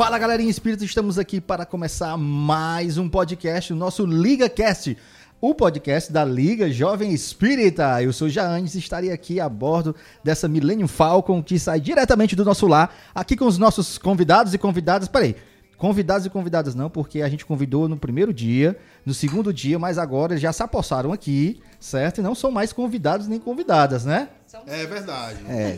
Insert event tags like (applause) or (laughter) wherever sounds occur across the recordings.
Fala galerinha espírita, estamos aqui para começar mais um podcast, o nosso Liga Cast, o podcast da Liga Jovem Espírita. Eu sou Jaanes e estarei aqui a bordo dessa Millennium Falcon que sai diretamente do nosso lar, aqui com os nossos convidados e convidadas. Peraí, convidados e convidadas não, porque a gente convidou no primeiro dia, no segundo dia, mas agora já se apossaram aqui, certo? E não são mais convidados nem convidadas, né? É verdade. É,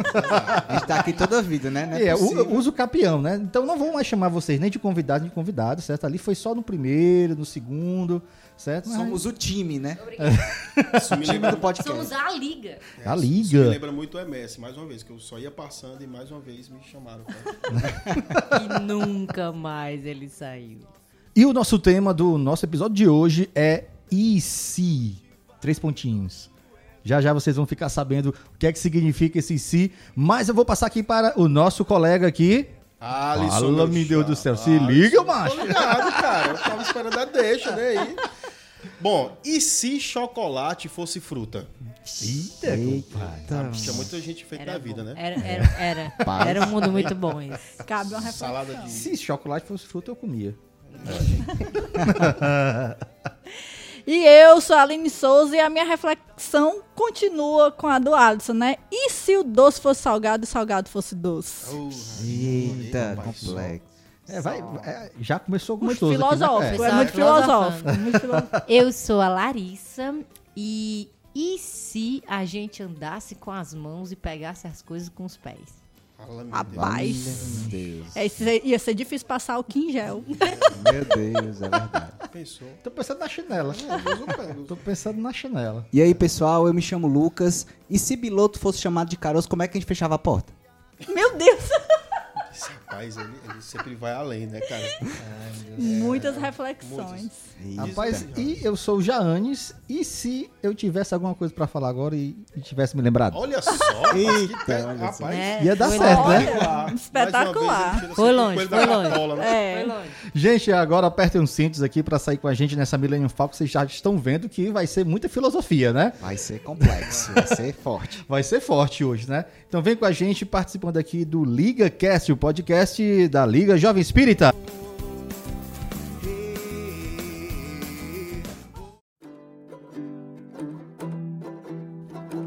a gente tá aqui toda a vida, né? Não É, possível. u- usa o capião, né? Então não vou mais chamar vocês nem de convidados nem de convidados, certo? Ali foi só no primeiro, no segundo, certo? Mas Somos o time, né? Isso me O time lembra, do podcast. Somos a liga. a isso me liga. lembra muito o MS, mais uma vez, que eu só ia passando e mais uma vez me chamaram. cara. (laughs) E nunca mais ele saiu. E o nosso tema do nosso episódio de hoje é e se? Três pontinhos. Já já vocês vão ficar sabendo o que é que significa esse se, mas eu vou passar aqui para o nosso colega aqui. Alisson, Fala, meu Deus do céu, se liga, macho. Tô ligado, cara. Eu tava esperando a deixa, né? Aí. Bom, e se chocolate fosse fruta? Eita, compadre. Eita. Tinha muita gente feita na vida, né? Era, era, (laughs) era, era um mundo muito bom esse. Cabe uma reflexão. Salada de. Se chocolate fosse fruta, eu comia. (laughs) (laughs) E eu sou a Aline Souza e a minha reflexão continua com a do Alisson, né? E se o doce fosse salgado e o salgado fosse doce? Oh, Eita, complexo. É, vai, é, já começou Muito gostoso. aqui, né? filosófico, É. é, filosófico. Muito filosófico. Eu sou a Larissa e e se a gente andasse com as mãos e pegasse as coisas com os pés? Rapaz. Meu Deus. É, isso ia ser difícil passar o quingel. (laughs) Meu Deus, é verdade. Pensou. Tô pensando na chinela. Pego. Tô pensando na chinela. E aí, pessoal, eu me chamo Lucas. E se Biloto fosse chamado de caroço, como é que a gente fechava a porta? Meu Deus! Rapaz, ele, ele sempre vai além, né, cara? Muitas reflexões. Eita. Rapaz, e eu sou o Jaanes, e se eu tivesse alguma coisa pra falar agora e, e tivesse me lembrado? Olha só. Eita, olha só. rapaz. Né? Ia dar Foi certo, né? Espetacular. tira Foi longe, foi da longe. né? Foi É. longe. Gente, agora apertem os cintos aqui pra sair com a gente nessa Millennium Falcon. Vocês já estão vendo que vai ser muita filosofia, né? Vai ser complexo, vai ser forte. Vai ser forte hoje, né? Então vem com a gente participando aqui do Liga Cast, o podcast da Liga Jovem Espírita.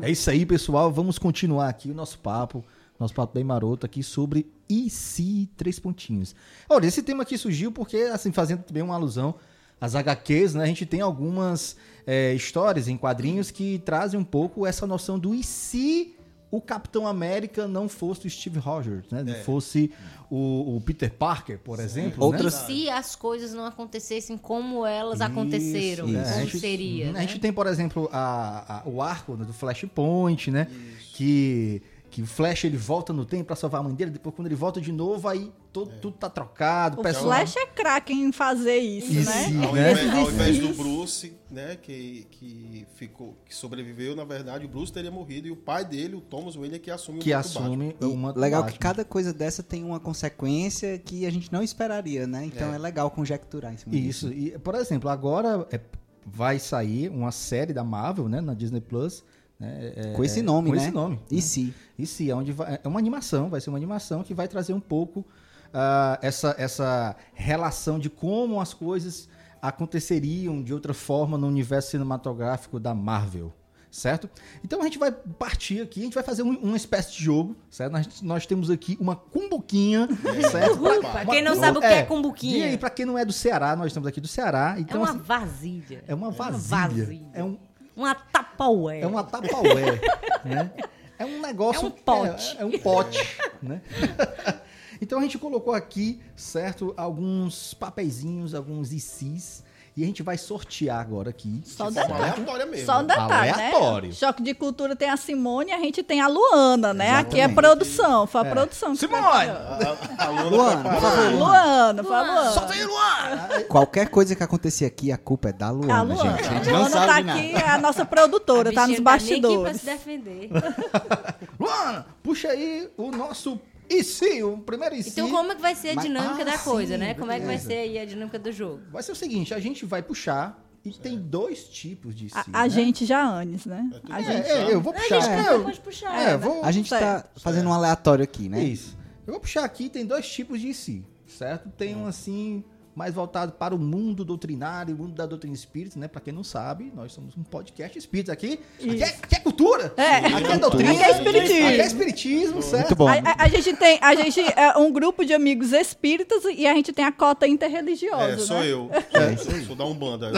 É isso aí, pessoal. Vamos continuar aqui o nosso papo, nosso papo bem maroto aqui sobre e se três pontinhos. Olha, esse tema aqui surgiu porque, assim, fazendo também uma alusão às HQs, né? A gente tem algumas é, histórias em quadrinhos que trazem um pouco essa noção do e se o Capitão América não fosse o Steve Rogers, né? Não fosse o, o Peter Parker, por exemplo. Outras- né? Se as coisas não acontecessem como elas Isso, aconteceram, isso. É, como a gente- seria, A né? gente tem, por exemplo, a- a- o arco né, do Flashpoint, né? Que, que o Flash ele volta no tempo pra salvar a mãe dele, depois quando ele volta de novo, aí todo, tudo tá trocado. O pessoal- Flash é craque em fazer isso, Isso, né? Ao, né? invés, ao invés do Bruce, né, que, que ficou, que sobreviveu, na verdade, o Bruce teria morrido e o pai dele, o Thomas Wayne, é que assume que o manto Batman. assume legal que cada coisa dessa tem uma consequência que a gente não esperaria, né? Então é, legal conjecturar em cima Isso. disso. E, por exemplo, agora é, vai sair uma série da Marvel, né, na Disney Plus. Né, é- Com esse nome, com né? esse nome. E se? E sim, é, onde vai- é uma animação, vai ser uma animação que vai trazer um pouco ah, essa, essa relação de como as coisas aconteceriam de outra forma no universo cinematográfico da Marvel, certo? Então a gente vai partir aqui, a gente vai fazer um- uma espécie de jogo, certo? Nós, nós temos aqui uma cumbuquinha, certo? Uhul, pra quem não sabe o que é cumbuquinha. E aí, pra quem não é do Ceará, nós estamos aqui do Ceará, É então uma assim, vasilha. é uma vasilha, vasilha. é um Uma tapaué. é uma tapaué, (laughs) né? É um negócio... É um pote. É, é um pote, né? (laughs) Então a gente colocou aqui, certo, alguns papeizinhos, alguns ICs, e a gente vai sortear agora aqui. Só um De forma detalhe. aleatória mesmo. Só um né? detalhe, Aleatório. né? Choque de cultura tem a Simone e a gente tem a Luana, né? Aqui é Exatamente. produção, foi a produção. que Simone! A, a Luana Luana, preparou. por favor. Luana, por Luana. favor. Solta aí, Luan! Qualquer coisa que acontecer aqui, a culpa é da Luana, A Luana. gente. A gente A não Luana sabe tá nada. aqui, é a nossa produtora, tá nos bichinha tá nem aqui pra bastidores. se defender. (laughs) Luan, puxa aí o nosso IC, o primeiro IC. Então como é que vai ser a Mas- dinâmica Ah, da coisa, sim, né? Como é que vai ser aí a dinâmica do jogo? Vai ser o seguinte, a gente vai puxar, e tem dois tipos de IC, A, a né? gente já antes, né? A É, gente. é, eu vou A puxar. gente é, também eu- pode puxar. é, vou... A gente tá Certo. fazendo um aleatório aqui, né? Isso. Eu vou puxar aqui, tem dois tipos de IC, certo? Tem um assim mais voltado para o mundo doutrinário, o mundo da doutrina espírita, né? Para quem não sabe, nós somos um podcast espírita aqui. Aqui é, aqui é cultura. É. Aqui é doutrina. Aqui é espiritismo. Aqui é espiritismo, certo? Muito bom. A, a- a gente tem a gente é um grupo de amigos espíritas e a gente tem a cota interreligiosa, É, sou né? eu. É isso aí. Sou da Umbanda.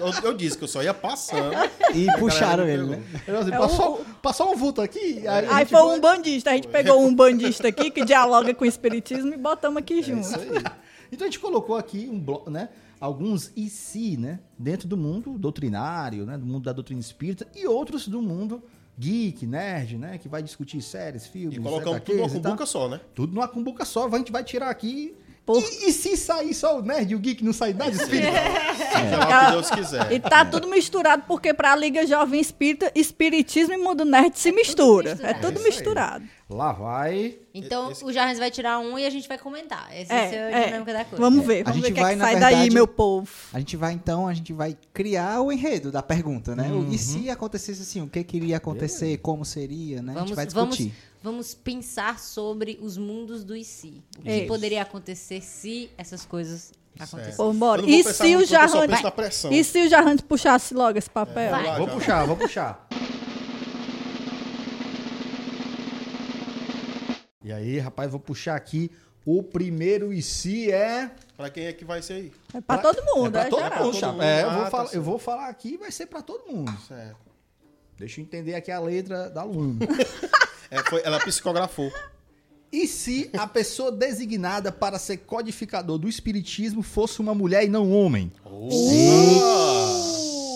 Eu, eu- eu disse que eu só ia passando. E puxaram ele, né? Eu, assim, É passou, o- passou um vulto aqui. Aí, Aí foi um bandista, a gente pegou um bandista aqui que dialoga com o espiritismo e botamos aqui É junto. isso aí. Então a gente colocou aqui um bloco, né? Alguns e se, né? Dentro do mundo doutrinário, né? Do mundo da doutrina espírita e outros do mundo geek, nerd, né? Que vai discutir séries, filmes, E colocamos tudo numa cumbuca só, né? Tudo numa cumbuca só, a gente vai tirar aqui. Por- E, e se sair só o nerd e o geek não sair nada espírita? Seja lá o que Deus quiser. E tá tudo misturado porque pra Liga Jovem Espírita, espiritismo e mundo nerd se mistura. É tudo É misturado. Lá vai. Então Esse- o Jarrens vai tirar um e a gente vai comentar. Essa É, é, a é. dinâmica da coisa. Vamos ver, A vamos gente ver o que, é vai, que na sai daí, verdade- meu povo. A gente vai então, a gente vai criar o enredo da pergunta, né? E se acontecesse assim, o que que iria acontecer, como seria, né? a gente Vamos, vai vamos, discutir. vamos pensar sobre os mundos do e se. O que Isso. poderia acontecer se essas coisas acontecessem. Vamos E se o muito, pressão. E se o Jarrão puxasse logo esse papel? Lá, Vou puxar, vou puxar. E aí, rapaz, vou puxar aqui. O primeiro e se é. Pra quem é que vai ser aí? É pra todo mundo, é pra é, todo geral. mundo, Todo chapa. mundo. É, eu Ah, vou, tá falar, eu certo. vou falar aqui vai ser pra todo mundo. Certo. Deixa eu entender aqui a letra da aluno. (laughs) É, foi, ela psicografou. e se a pessoa designada para ser codificador do espiritismo fosse uma mulher e não um homem?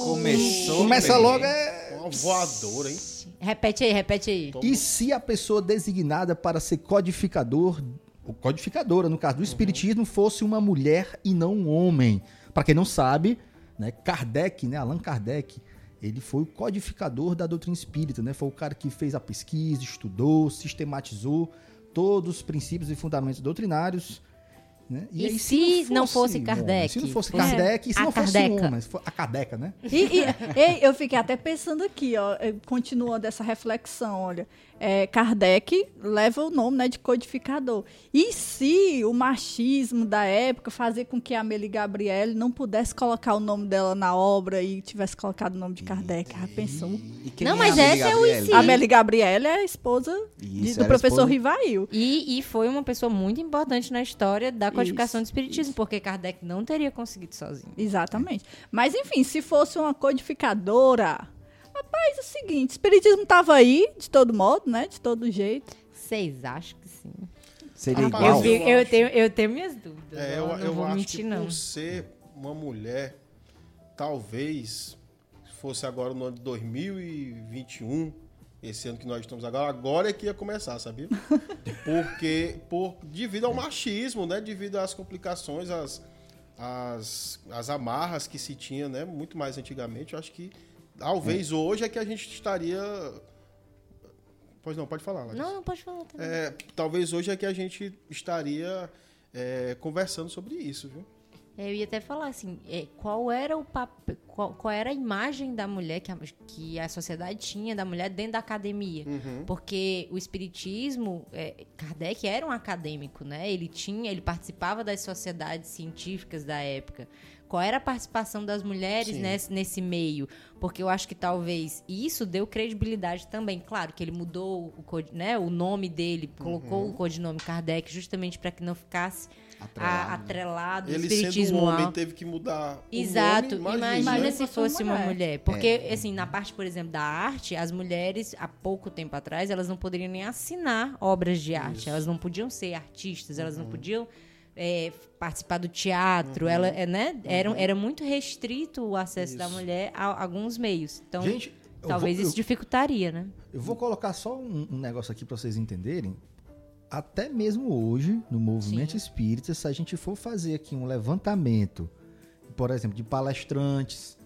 Começou. Começa bem. logo é. Uma voadora, hein? Repete aí, repete aí. E se a pessoa designada para ser codificador, ou codificadora, no caso do espiritismo, fosse uma mulher e não um homem? Para quem não sabe, né, Kardec, né, Allan Kardec, ele foi o codificador da doutrina espírita, né? Foi o cara que fez a pesquisa, estudou, sistematizou todos os princípios e fundamentos doutrinários. Né? E aí, se não fosse Kardec? homem, se não fosse É. Kardec, e se A não fosse Kardeca. um homem, se for a Kardeca, né? E, e- (laughs) eu fiquei até pensando aqui, ó, eh, continuando essa reflexão, olha. É, Kardec leva o nome né, de codificador. E se o machismo da época fazia com que a Amélie Gabriele não pudesse colocar o nome dela na obra e tivesse colocado o nome de Kardec? Já pensou? E quem Não, é mas essa é o Gabriele? se. A Amélie Gabriele é a esposa de- Isso, do a professor esposa- Rivail. E, e foi uma pessoa muito importante na história da codificação Isso, do espiritismo, porque Kardec não teria conseguido sozinho. Exatamente. Mas, enfim, se fosse uma codificadora. Rapaz, é o seguinte: o espiritismo estava aí, de todo modo, né? De todo jeito. Vocês acham que sim? Seria Rapaz, igual? Eu, vi- eu tenho, eu tenho minhas dúvidas. É, eu, eu, não eu vou acho mentir, que não. por ser uma mulher, talvez se fosse agora no ano de 2021, esse ano que nós estamos agora, agora é que ia começar, sabia? (laughs) Porque por, devido ao machismo, né? Devido às complicações, às, às, às amarras que se tinha, né? Muito mais antigamente, eu acho que talvez hoje é que a gente estaria. Pois não, pode falar, Larissa. Não, não pode falar também. É, talvez hoje é que a gente estaria é, conversando sobre isso, viu? Eu ia até falar assim, é, qual era o papel, qual, qual era a imagem da mulher que a, que a sociedade tinha da mulher dentro da academia? Porque o espiritismo, é, Kardec era um acadêmico, né? Ele tinha, ele participava das sociedades científicas da época. Qual era a participação das mulheres nesse, nesse meio? Porque eu acho que talvez isso deu credibilidade também. Claro que ele mudou o, né, o nome dele, colocou o codinome Kardec justamente para que não ficasse Atrelado. a- atrelado Ele espiritismo sendo um homem ao- teve que mudar Exato. o nome, imagina, imagina. se Se fosse uma mulher. mulher. Porque, assim, na parte, por exemplo, da arte, as mulheres, há pouco tempo atrás, elas não poderiam nem assinar obras de arte. Elas não podiam ser artistas, elas Uhum. não podiam é, participar do teatro. Ela, é, né? era, era muito restrito o acesso da Uhum. Isso. mulher a alguns meios. Então, Gente, eu talvez vou- isso dificultaria, né? Eu vou colocar só um, um negócio aqui para vocês entenderem. Até mesmo hoje, no movimento Sim. espírita, se a gente for fazer aqui um levantamento, por exemplo, de palestrantes,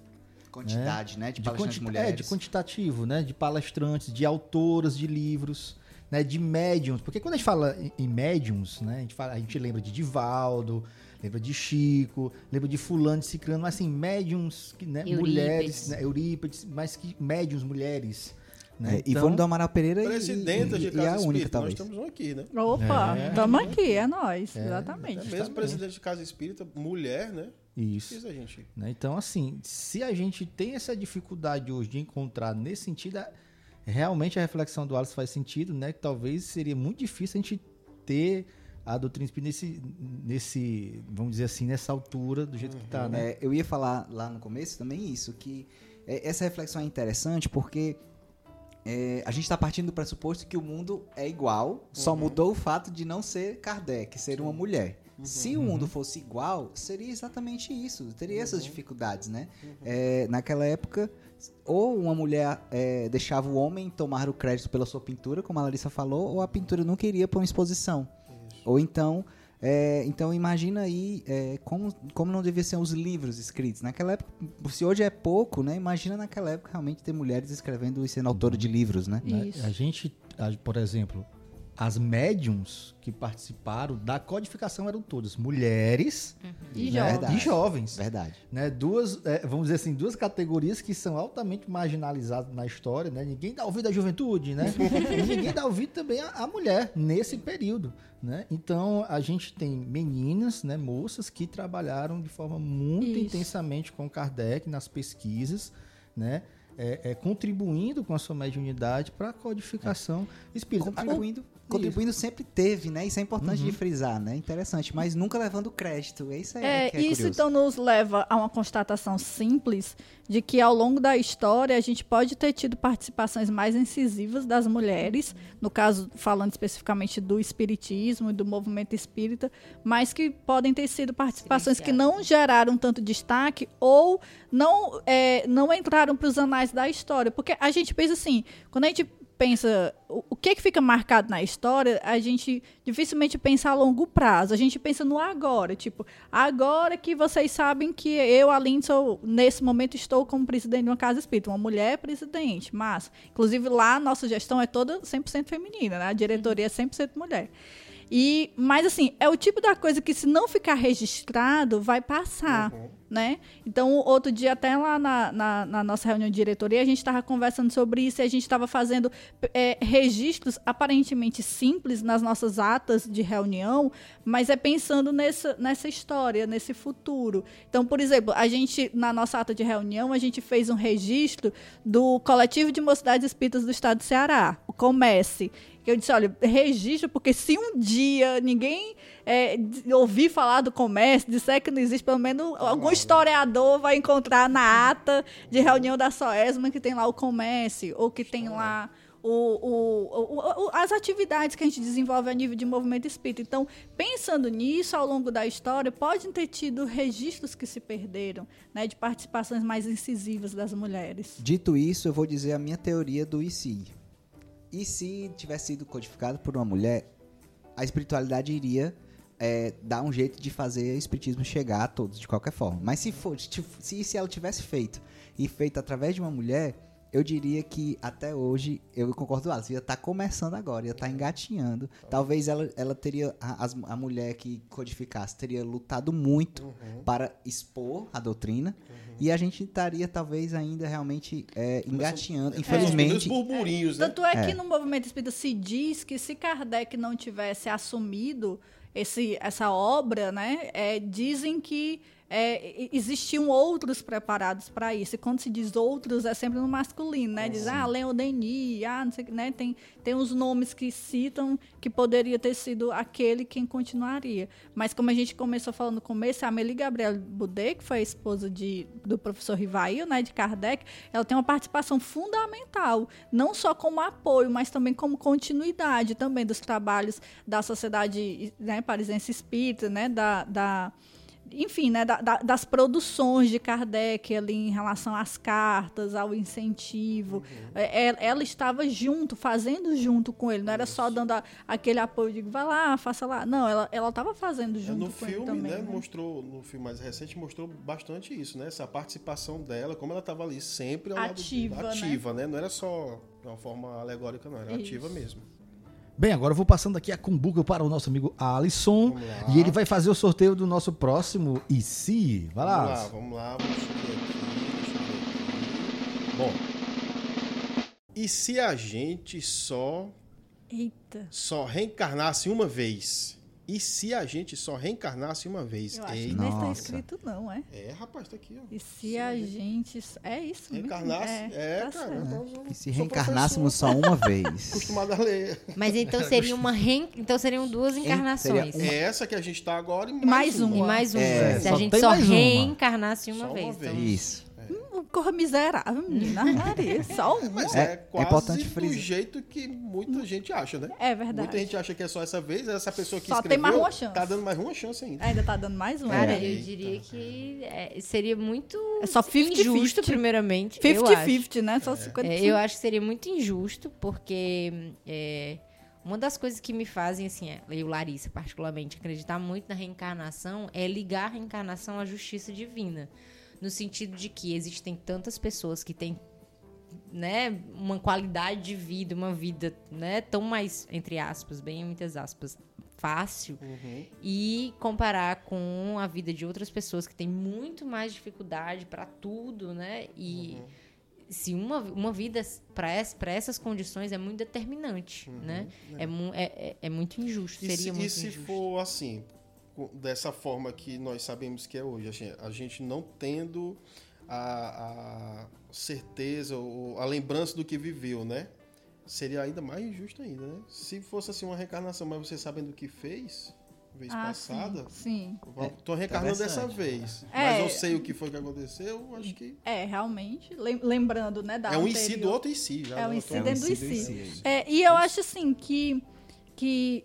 Quantidade, né? De, de, palestrantes quanti- mulheres. é, de quantitativo, né, de palestrantes, de autoras de livros, né, de médiums, porque quando a gente fala em- médiums, né, a gente, fala, a gente lembra de Divaldo, lembra de Chico, lembra de fulano, de ciclano, mas assim, médiums, que, né, Eurípides. mulheres, né, Eurípides, mas que médiums mulheres, Né? É, Ivone do Amaral Pereira e- Presidenta e, de e, Casa é a Espírita, única, nós talvez. estamos um aqui, né? Opa, É. estamos aqui, é nós, É exatamente. mesmo presidente de Casa Espírita, mulher, né? Isso. Fiz a gente. né? Então, assim, se a gente tem essa dificuldade hoje de encontrar nesse sentido, a- realmente a reflexão do Alice faz sentido, né? Que talvez seria muito difícil a gente ter a doutrina espírita nesse, nesse, vamos dizer assim, nessa altura, do jeito que tá, né? É, eu ia falar lá no começo também isso, que é, essa reflexão é interessante porque é, a gente está partindo do pressuposto que o mundo é igual, só mudou o fato de não ser Kardec, ser uma mulher. Se o mundo fosse igual, seria exatamente isso, teria essas dificuldades, né? É, naquela época, ou uma mulher é, deixava o homem tomar o crédito pela sua pintura, como a Larissa falou, ou a pintura nunca iria para uma exposição. Ou então, é, então imagina aí é, como, como não deviam ser os livros escritos. Naquela época, se hoje é pouco, né? Imagina naquela época realmente ter mulheres escrevendo e sendo autora de livros, né? Isso. A gente, a- por exemplo, as médiums que participaram da codificação eram todas mulheres E né? jovens. e jovens. Verdade. né, duas, é, vamos dizer assim, duas categorias que são altamente marginalizadas na história, né? Ninguém dá ouvido à juventude, né? (laughs) e ninguém dá ouvido também à, à mulher nesse período, né? Então a gente tem meninas, né, moças que trabalharam de forma muito Isso. intensamente com Kardec nas pesquisas, né? É, é, contribuindo com a sua mediunidade para a codificação espírita. Contribuindo, contribuindo sempre teve, né? Isso é importante de frisar, né? Interessante, mas nunca levando crédito. Isso é, É, que é isso curioso. então nos leva a uma constatação simples de que ao longo da história a gente pode ter tido participações mais incisivas das mulheres, no caso falando especificamente do espiritismo e do movimento espírita, mas que podem ter sido participações que não geraram tanto destaque ou não é, não entraram para os anais da história, porque a gente pensa assim, quando a gente pensa o, o que que fica marcado na história, a gente dificilmente pensa a longo prazo. A gente pensa no agora, tipo, agora que vocês sabem que eu, Aline, sou, nesse momento estou como presidente de uma casa espírita, uma mulher presidente, mas inclusive lá a nossa gestão é toda 100% feminina, né? A diretoria é 100% mulher. E, mas assim, é o tipo da coisa que se não ficar registrado, vai passar, né? Então, outro dia, até lá na, na, na nossa reunião de diretoria, a gente estava conversando sobre isso e a gente estava fazendo é, registros aparentemente simples nas nossas atas de reunião, mas é pensando nessa, nessa história, nesse futuro. Então, por exemplo, a gente, na nossa ata de reunião, a gente fez um registro do Coletivo de Mocidades Espíritas do Estado do Ceará, o Comece, que eu disse, olha, registro, porque se um dia ninguém é, ouvir falar do comércio, disser que não existe, pelo menos algum historiador vai encontrar na ata de reunião da SOESMA que tem lá o comércio, ou que tem lá o, o- o- o- as atividades que a gente desenvolve a nível de movimento espírita. Então, pensando nisso, ao longo da história, podem ter tido registros que se perderam, né, de participações mais incisivas das mulheres. Dito isso, eu vou dizer a minha teoria do se. E se tivesse sido codificado por uma mulher, a espiritualidade iria é, dar um jeito de fazer o espiritismo chegar a todos, de qualquer forma. Mas se, for, se, se ela tivesse feito e feito através de uma mulher, eu diria que até hoje, eu concordo com Alice, ia estar começando agora, ia estar engatinhando. Talvez ela, ela teria, a, a mulher que codificasse, teria lutado muito para expor a doutrina. E a gente estaria, talvez, ainda realmente é, engatinhando. Os Infelizmente, burburinhos, né? Tanto é, É. que no movimento espírita se diz que se Kardec não tivesse assumido esse, essa obra, né, é, dizem que é, existiam outros preparados para isso. E quando se diz outros, é sempre no masculino, né? Diz, ah, Leon Denis, ah, não sei né? Tem, tem os nomes que citam que poderia ter sido aquele quem continuaria. Mas como a gente começou falando no começo, a Amélie Gabrielle Boudet, que foi a esposa de, do professor Rivail, né, de Kardec, ela tem uma participação fundamental, não só como apoio, mas também como continuidade também dos trabalhos da sociedade né, parisiense espírita, né, da, da enfim, né, da- da- das produções de Kardec ali em relação às cartas, ao incentivo. É, é- ela estava junto, fazendo junto com ele, não era só dando a- aquele apoio de vai lá, faça lá. Não, ela ela estava fazendo É, junto no com ele filme, também. né, né? mostrou, no filme mais recente, mostrou bastante isso, né? Essa participação dela, como ela estava ali sempre ao Ativa, lado né? ativa, né? Não era só de uma forma alegórica, não, era Isso. ativa mesmo. Bem, agora eu vou passando aqui a cumbuca para o nosso amigo Alisson. E ele vai fazer o sorteio do nosso próximo e se. Vai lá. Vamos lá, vamos lá, vamos subir aqui. Bom, E se a gente só Eita. só reencarnasse uma vez? E se a gente só reencarnasse uma vez? Eu acho que nem está escrito, não, é? É, rapaz, tá aqui, ó. E se a gente. É isso mesmo. Reencarnasse? É, tá cara. E se reencarnássemos só uma vez? (laughs) Acostumado a ler. Mas então seria uma reen... então seriam duas encarnações. seria É essa que a gente tá agora e mais, Mais uma. E uma. mais uma. É, Se só a gente só uma. reencarnasse uma Só uma vez. vez. Então, Isso. Hum, Corra miserável, menina. (laughs) Só um. Mas É- é, é quase importante do frisar. jeito que muita gente acha, né? É verdade. Muita gente acha que é só essa vez, essa pessoa que Só tem escreveu mais uma chance. tá dando mais uma chance ainda. Ainda tá dando mais um. Cara, né? eu Eita. diria que é, seria muito É só 50-50. injusto, primeiramente. eu acho. 50-50, né? Só 50 É, eu acho que seria muito injusto, porque é, uma das coisas que me fazem, assim, é, eu, Larissa, particularmente, acreditar muito na reencarnação é ligar a reencarnação à justiça divina. No sentido de que existem tantas pessoas que têm né, uma qualidade de vida, uma vida né, tão mais, entre aspas, bem muitas aspas, fácil, e comparar com a vida de outras pessoas que têm muito mais dificuldade para tudo, né? E se uma, uma vida para ess, pra essas condições é muito determinante, né? É, mu- é, é- é muito injusto, E seria se, muito e se injusto. for assim, dessa forma que nós sabemos que é hoje, a gente, a gente não tendo a, a certeza ou a lembrança do que viveu, né? Seria ainda mais injusto ainda, né? Se fosse assim uma reencarnação, mas você sabendo o que fez, vez Ah, passada, Sim. sim. tô reencarnando dessa interessante. vez. É. Mas eu sei o que foi que aconteceu, acho que É, realmente. Lem- Lembrando, né? Da é um em anterior. si do outro em si. Já É um em tô- si dentro do em si em em. É, e eu acho assim que, que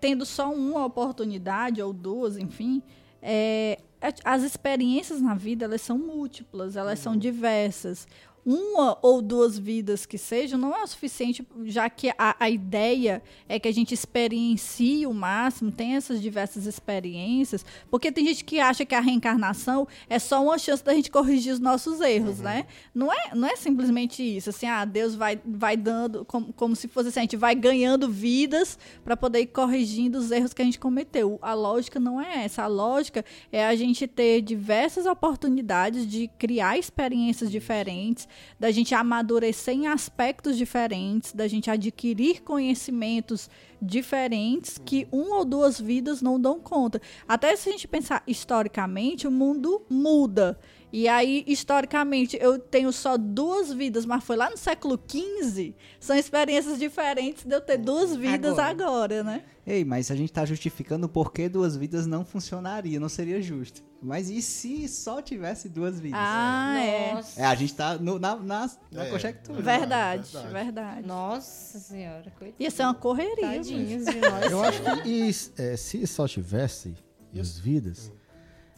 tendo só uma oportunidade, ou duas, enfim, é, a- as experiências na vida elas são múltiplas, elas são diversas. Uma ou duas vidas que sejam não é o suficiente, já que a, a ideia é que a gente experiencie o máximo, tem essas diversas experiências, porque tem gente que acha que a reencarnação é só uma chance da gente corrigir os nossos erros, né? Não é, não é simplesmente isso, assim, ah, Deus vai, vai dando, como, como se fosse assim, a gente vai ganhando vidas para poder ir corrigindo os erros que a gente cometeu. A lógica não é essa. A lógica é a gente ter diversas oportunidades de criar experiências diferentes, da gente amadurecer em aspectos diferentes, da gente adquirir conhecimentos diferentes que uma ou duas vidas não dão conta. Até se a gente pensar historicamente, o mundo muda. E aí, historicamente, eu tenho só duas vidas, mas foi lá no século XV. São experiências diferentes de eu ter duas vidas Agora. agora, né? Ei, mas a gente tá justificando por que duas vidas não funcionaria, não seria justo. Mas e se só tivesse duas vidas? Ah, é. Nossa, É, a gente tá no- na, na, na É. conjectura. Verdade, Verdade. verdade. nossa senhora, coitado. Ia ser uma correria. Tadinhos de (laughs) nós. Eu acho que e, é, se só tivesse as vidas,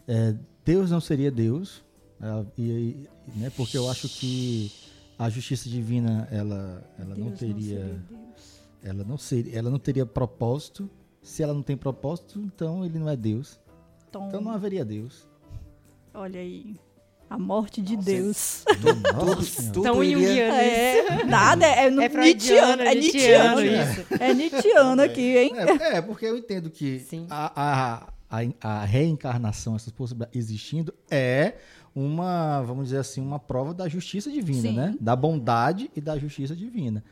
é, Deus não seria Deus, é, e, e- né, porque eu acho que a justiça divina ela, ela não teria, Deus. ela não seria, ela não teria propósito. Se ela não tem propósito, então ele não é Deus. Tom, Então não haveria Deus. olha aí. A morte de Deus. (laughs) Nossa tudo Tão iria- junguiano. É, nada, é, no É Nietzscheano, freudiano, é Nietzscheano Nietzscheano. isso. É Nietzscheano aqui, hein? É, é, porque eu entendo que a, a, a, a reencarnação, essas possibilidades existindo, é uma, vamos dizer assim, uma prova da justiça divina, Sim. né? Da bondade e da justiça divina.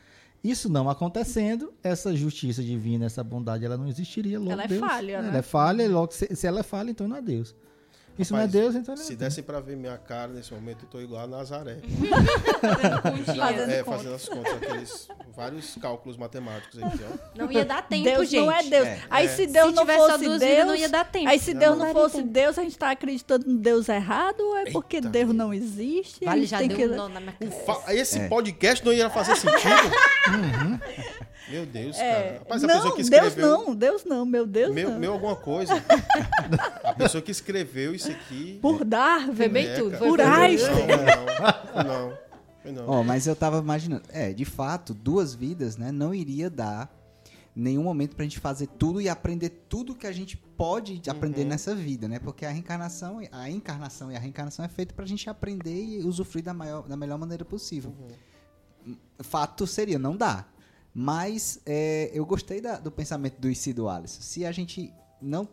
Isso não acontecendo, essa justiça divina, essa bondade, ela não existiria. Logo Ela é Deus, falha, né? Ela é falha, logo se, se ela é falha, então não é Deus. Isso Rapaz, não é Deus, então não é Se Deus. dessem pra ver minha cara nesse momento, eu tô igual a Nazaré. (laughs) Fazendo é, fazendo as contas, aqueles vários cálculos matemáticos aqui, ó. Não ia dar tempo, Deus gente. não é Deus. É. Aí É. se Deus Se não fosse Deus, vidas, não ia dar tempo. aí se Não, Deus não não fosse tempo. Deus, a gente tá acreditando no Deus errado ou é porque Eita, Deus não existe? Vale, já tem deu que... um na minha cabeça. fa- Esse É. podcast não ia fazer sentido? (laughs) Meu Deus, cara. É, Rapaz, a não, pessoa que Deus escreveu. não, Deus não, meu Deus Meu, não. meu alguma coisa. A pessoa que escreveu isso aqui. Por Darwin. Foi bem É, tudo. cara. Foi Por. Einstein. Não, não, não. Foi não. Ó, mas eu tava imaginando. É, de fato, duas vidas, né? Não iria dar nenhum momento pra gente fazer tudo e aprender tudo que a gente pode aprender nessa vida, né? Porque a reencarnação, a encarnação e a reencarnação é feita pra gente aprender e usufruir da, maior, da melhor maneira possível. Fato seria, não dá. Mas é, eu gostei da- do pensamento do Icido Alisson. Se a gente não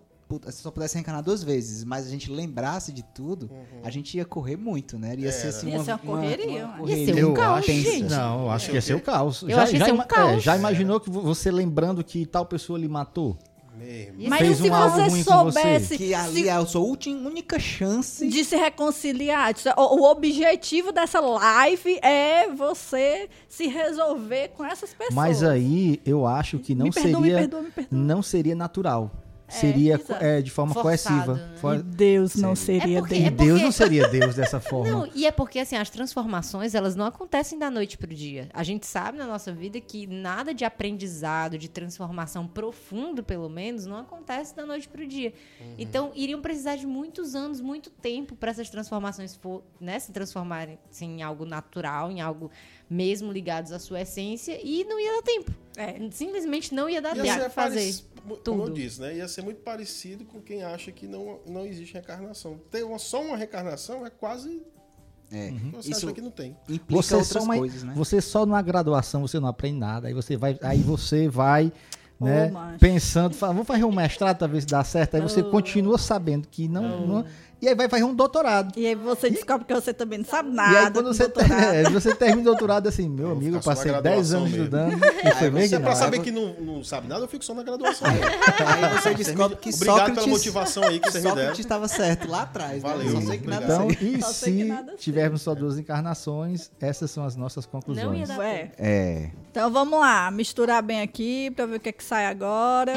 se só pudesse reencarnar duas vezes, mas a gente lembrasse de tudo, a gente ia correr muito, né? Ia ser assim Ia uma, ser uma correria, uma mas- Ia ser um eu caos, gente. Não, acho que ia ser o caos. Eu acho que ia ser um caos. é, já imaginou que vo- você lembrando que tal pessoa lhe matou? Mesmo. Mas Fez e se um você soubesse que ali se- é a sua última, única chance. de se reconciliar. O, o objetivo dessa live é você se resolver com essas pessoas. Mas aí eu acho que não Me perdoa, me seria perdoa, me perdoa. não seria natural. Seria exato. é, de forma Forçado, coerciva. né? For- E Deus não Seria. seria É porque- Deus. E Deus porque- não (laughs) seria Deus dessa forma. Não, e é porque assim, as transformações, elas não acontecem da noite pro dia. A gente sabe na nossa vida que nada de aprendizado, de transformação profundo, pelo menos, não acontece da noite pro dia. Então, iriam precisar de muitos anos, muito tempo para essas transformações for, né, se transformarem assim, em algo natural, em algo mesmo ligados à sua essência, e não ia dar tempo. É. Simplesmente não ia dar Ia tempo de fazer. parec- Como eu tudo. disse, né? Ia ser muito parecido com quem acha que não, não existe reencarnação. Ter uma, só uma reencarnação é quase. É, Você Isso acha que não tem. implica Você outras só, uma- coisas, né? você só na graduação você não aprende nada. Aí você vai, aí você vai né, macho. pensando, fala, vou fazer um mestrado, talvez dá certo. Aí você Oh. continua sabendo que não, não- E aí vai fazer um doutorado. E aí você descobre que você também não sabe e nada. aí quando você, doutorado. (laughs) é, você termina o doutorado assim, meu amigo, eu passei 10 graduação anos mesmo. estudando. (laughs) E foi bem Você, que pra não. saber que não, não sabe nada, eu fico só na graduação. (laughs) Aí você descobre que Obrigado Sócrates, pela motivação aí que você me deram. Sócrates estava certo lá atrás. né? Valeu, Só sei que nada. Então, e Só sei que se tivermos só duas encarnações, essas são as nossas conclusões. Não ia dar É. É. Então vamos lá, misturar bem aqui pra ver o que é que sai agora.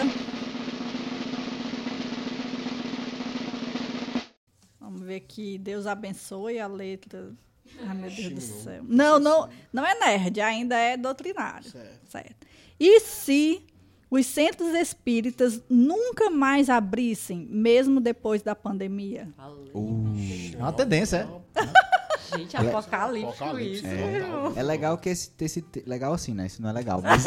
Ver aqui, Deus abençoe a letra. Ai, meu Deus do céu. Não, não, não é nerd, ainda é doutrinário. Certo. E se os centros espíritas nunca mais abrissem, mesmo depois da pandemia? É uma tendência, é. Gente, apocalíptico Apocalipse, isso. total. É legal que esse, esse legal assim, né? Isso não é legal, mas,